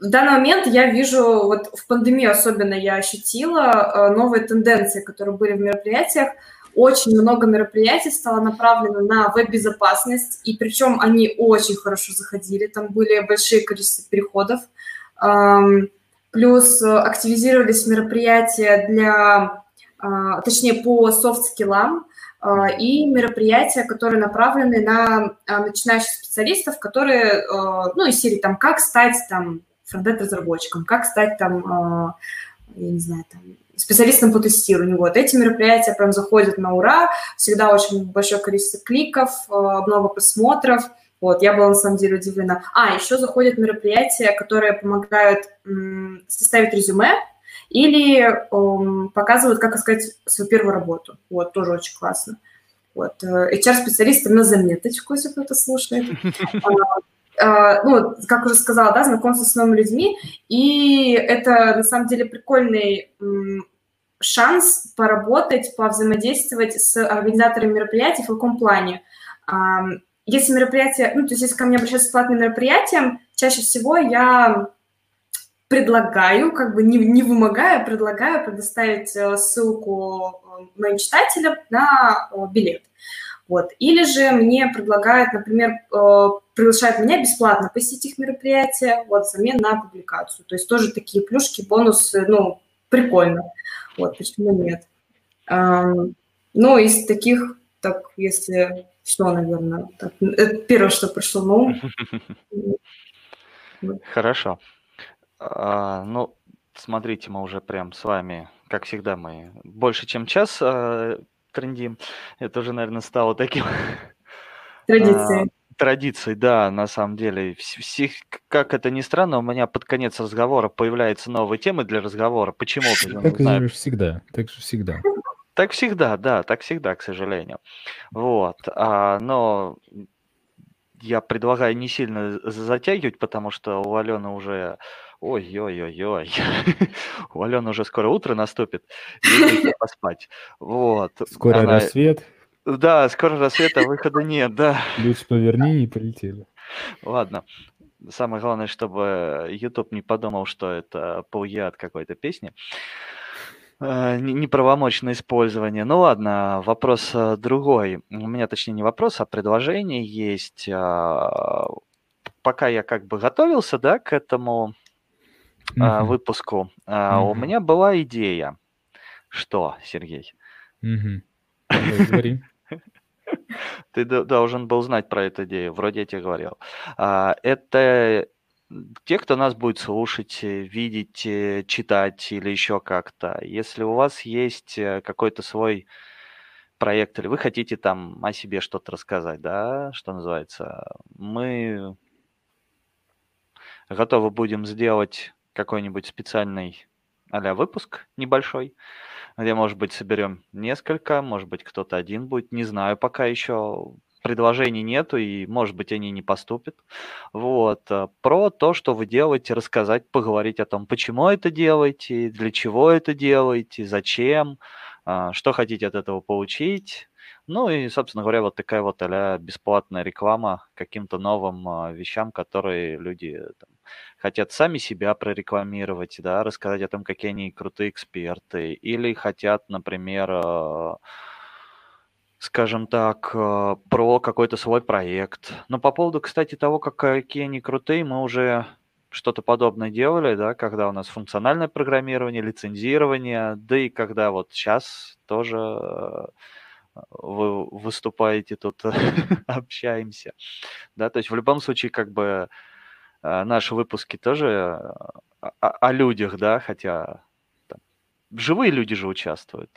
в данный момент я вижу, вот в пандемию особенно я ощутила э, новые тенденции, которые были в мероприятиях. Очень много мероприятий стало направлено на веб-безопасность, и причем они очень хорошо заходили, там были большие количество переходов. Плюс э, активизировались мероприятия для, а, точнее, по софт-скиллам а, и мероприятия, которые направлены на а, начинающих специалистов, которые, ну, из серии там, как стать там фронтенд-разработчиком, как стать там, я не знаю, там, специалистом по тестированию. Вот эти мероприятия прям заходят на ура, всегда очень большое количество кликов, много просмотров – вот, я была на самом деле удивлена. А, еще заходят мероприятия, которые помогают м, составить резюме или м, показывают, как искать свою первую работу. Вот, тоже очень классно. Вот, э, HR-специалисты на заметочку, если кто-то слушает. А, а, ну, как уже сказала, да, знакомство с новыми людьми. И это, на самом деле, прикольный шанс поработать, повзаимодействовать с организаторами мероприятий в каком плане если мероприятие, ну, то есть если ко мне обращаются с платным мероприятием, чаще всего я предлагаю, как бы не, не вымогаю, предлагаю предоставить э, ссылку э, моим читателям на билет. Вот. Или же мне предлагают, например, э, приглашают меня бесплатно посетить их мероприятие, вот, взамен на публикацию. То есть тоже такие плюшки, бонусы, ну, прикольно. Вот, почему нет? Ну, из таких, так, если что, наверное, так, это первое, что пришло на ум. Хорошо. А, ну, смотрите, мы уже прям с вами, как всегда, мы больше, чем час а, трендим. Это уже, наверное, стало таким... Традицией. А, традицией, да, на самом деле. Всех, как это ни странно, у меня под конец разговора появляются новые темы для разговора. Почему-то. Так же всегда, так же всегда. Так всегда, да, так всегда, к сожалению. Вот. А, но я предлагаю не сильно затягивать, потому что у Алены уже... Ой-ой-ой-ой. у Алены уже скоро утро наступит. Ей поспать. Вот. Скоро Она... рассвет. Да, скоро рассвет, а выхода нет, да. Ключ поверни и полетели. Ладно. Самое главное, чтобы YouTube не подумал, что это плагиат какой-то песни. Э, неправомочное использование. Ну ладно, вопрос э, другой. У меня, точнее, не вопрос, а предложение есть. А, пока я как бы готовился, да, к этому mm-hmm. выпуску, mm-hmm. у меня была идея. Что, Сергей? Mm-hmm. Ты должен был знать про эту идею. Вроде я тебе говорил. А, это те, кто нас будет слушать, э, видеть, э, читать или еще как-то, если у вас есть э, какой-то свой проект, или вы хотите там о себе что-то рассказать, да, что называется, мы готовы будем сделать какой-нибудь специальный а выпуск небольшой, где, может быть, соберем несколько, может быть, кто-то один будет, не знаю пока еще. предложений нету, и, может быть, они не поступят. Вот. Э, про то, что вы делаете, рассказать, поговорить о том, почему это делаете, для чего это делаете, зачем, а, что хотите от этого получить. Ну и, собственно говоря, вот такая вот а бесплатная реклама каким-то новым а, вещам, которые люди там, хотят сами себя прорекламировать, да, рассказать о том, какие они крутые эксперты, или хотят, например, скажем так, э, про какой-то свой проект. Но по поводу, кстати, того, какие они крутые, мы уже что-то подобное делали, да, когда у нас функциональное программирование, лицензирование, да и когда вот сейчас тоже э, вы выступаете тут, общаемся, да, то есть в любом случае как бы э, наши выпуски тоже о, о людях, да, хотя живые люди же участвуют.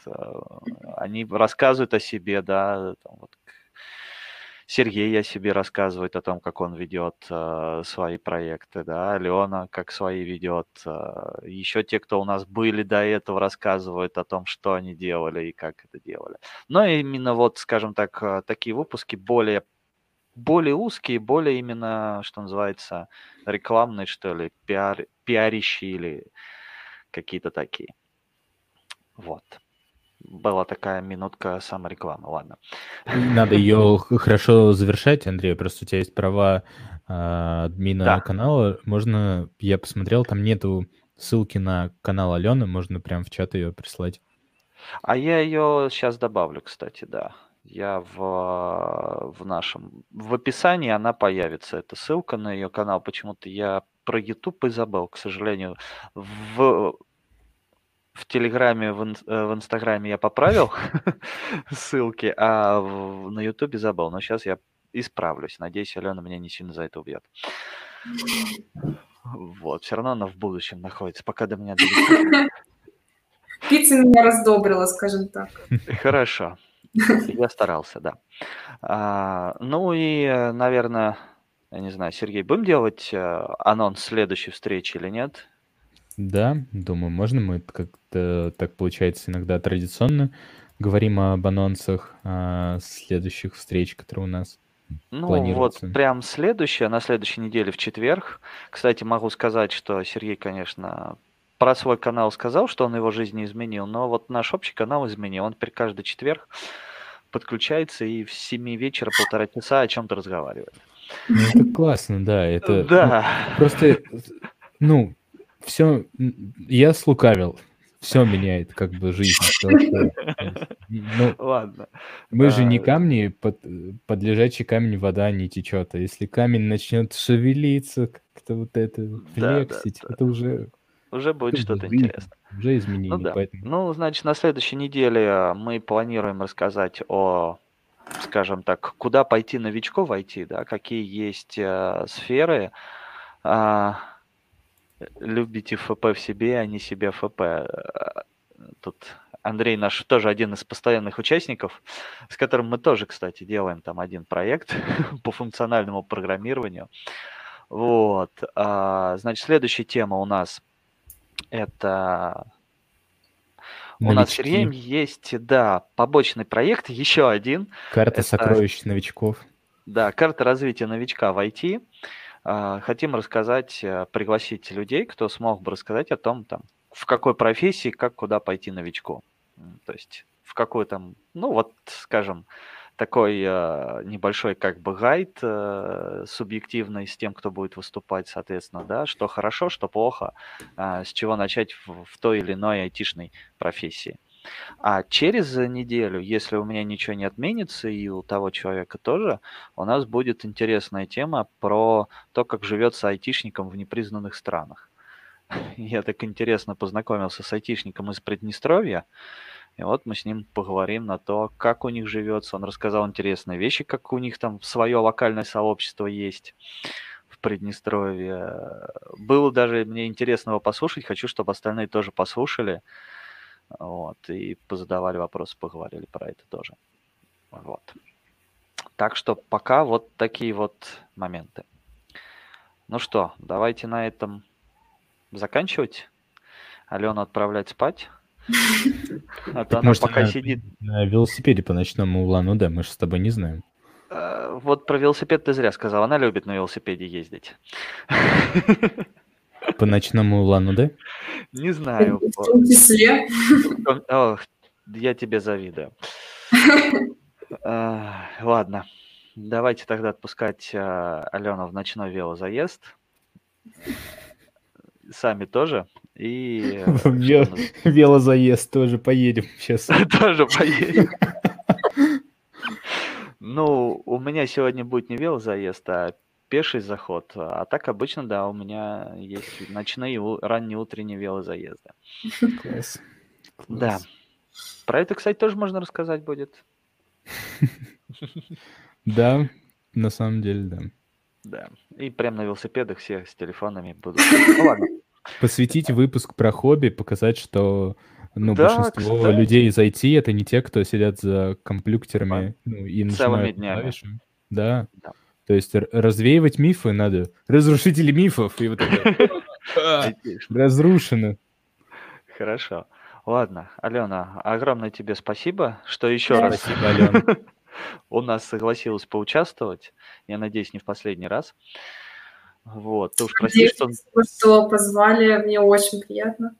Они рассказывают о себе, да, там вот Сергей о себе рассказывает о том, как он ведет э, свои проекты, да, Алена как свои ведет. Э, еще те, кто у нас были до этого, рассказывают о том, что они делали и как это делали. Но именно вот, скажем так, такие выпуски более более узкие, более именно, что называется, рекламные, что ли, пиар, пиарищи или какие-то такие. Вот. Была такая минутка саморекламы, ладно. Надо ее хорошо завершать, Андрей, просто у тебя есть права а, админа да. канала. Можно, я посмотрел, там нету ссылки на канал Алены, можно прям в чат ее прислать. А я ее сейчас добавлю, кстати, да. Я в, в нашем... В описании она появится, эта ссылка на ее канал. Почему-то я про YouTube и забыл, к сожалению. В в Телеграме, в, ин, э, в Инстаграме я поправил ссылки, а в, на Ютубе забыл. Но сейчас я исправлюсь. Надеюсь, Алена меня не сильно за это убьет. Вот, все равно она в будущем находится, пока до меня. Пицца меня раздобрила, скажем так. Хорошо. Я старался, да. А, ну и, наверное, я не знаю, Сергей, будем делать э, анонс следующей встречи или нет? Да, думаю, можно. Мы как-то так получается иногда традиционно говорим об анонсах а, следующих встреч, которые у нас ну, вот прям следующая, на следующей неделе в четверг. Кстати, могу сказать, что Сергей, конечно, про свой канал сказал, что он его жизни изменил, но вот наш общий канал изменил. Он теперь каждый четверг подключается и в 7 вечера полтора часа о чем-то разговаривает. Ну, это классно, да. Это да. Ну, просто, ну, все, я слукавил. Все меняет как бы жизнь. ну, Ладно. Мы же не камни, под, под лежачий камень вода не течет. А если камень начнет шевелиться, как-то вот это флексить, да, да, это уже... Уже будет что-то интересное. Уже изменение. Ну, да. поэтому... ну, значит, на следующей неделе мы планируем рассказать о скажем так, куда пойти новичку войти, да, какие есть э, сферы, э, любите ФП в себе, а не себе ФП. Тут Андрей наш тоже один из постоянных участников, с которым мы тоже, кстати, делаем там один проект по функциональному программированию. Вот. А, значит, следующая тема у нас это Новички. У нас с Сергеем есть, да, побочный проект, еще один. Карта это, сокровищ новичков. Да, карта развития новичка в IT. А, хотим рассказать, э, пригласить людей, кто смог бы рассказать о том, там, в какой профессии, как куда пойти новичку. То есть в какой там, ну вот, скажем, такой э, небольшой как бы гайд э, субъективный с тем, кто будет выступать, соответственно, да, что хорошо, что плохо, э, с чего начать в, в той или иной айтишной профессии. А через неделю, если у меня ничего не отменится, и у того человека тоже, у нас будет интересная тема про то, как живется айтишником в непризнанных странах. Я так интересно познакомился с айтишником из Приднестровья, и вот мы с ним поговорим на то, как у них живется. Он рассказал интересные вещи, как у них там свое локальное сообщество есть в Приднестровье. Было даже мне интересно его послушать, хочу, чтобы остальные тоже послушали. Вот, и позадавали вопросы, поговорили про это тоже. Вот. Так что пока вот такие вот моменты. Ну что, давайте на этом заканчивать. Алену отправлять спать. А то она пока сидит. На велосипеде по ночному Улан-Удэ, мы же с тобой не знаем. Э, вот про велосипед ты зря сказал. Она любит на велосипеде ездить. По ночному лану, да? Не знаю. В том числе. Ох, я тебе завидую. Э, Ладно, давайте тогда отпускать э, Алену в ночной велозаезд. Сами тоже. И э, что Ве- у нас? Велозаезд тоже поедем сейчас. тоже поедем. Ну, у меня сегодня будет не велозаезд, а пеший заход. А так обычно, да, у меня есть ночные, ранние утренние велозаезды. Класс. Да. Класс. Про это, кстати, тоже можно рассказать будет. Да, на самом деле, да. Да. И прям на велосипедах все с телефонами будут. Ну ладно. Посвятить выпуск про хобби, показать, что ну, Да, большинство кстати. людей из IT это не те, кто сидят за компьютерами ну, и Целыми нажимают днями. клавиши. Да. Да. То есть развеивать мифы надо. Разрушители мифов. И вот это. А. Разрушено. Хорошо. Ладно, Алена, огромное тебе спасибо, что еще Да. раз Спасибо, Ален. у нас согласилась поучаствовать. Я надеюсь, не в последний раз. Вот, ты уж прости, что... что позвали. Мне очень приятно.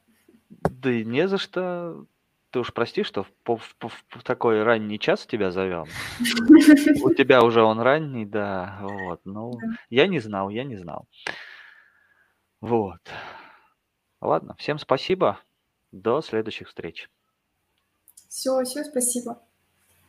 Да и не за что. Ты уж прости, что в, в- в- в такой ранний час тебя зовем. У тебя уже он ранний, да. Вот, ну, я не знал, я не знал. Вот. Ладно, всем спасибо. До следующих встреч. Все, все, спасибо.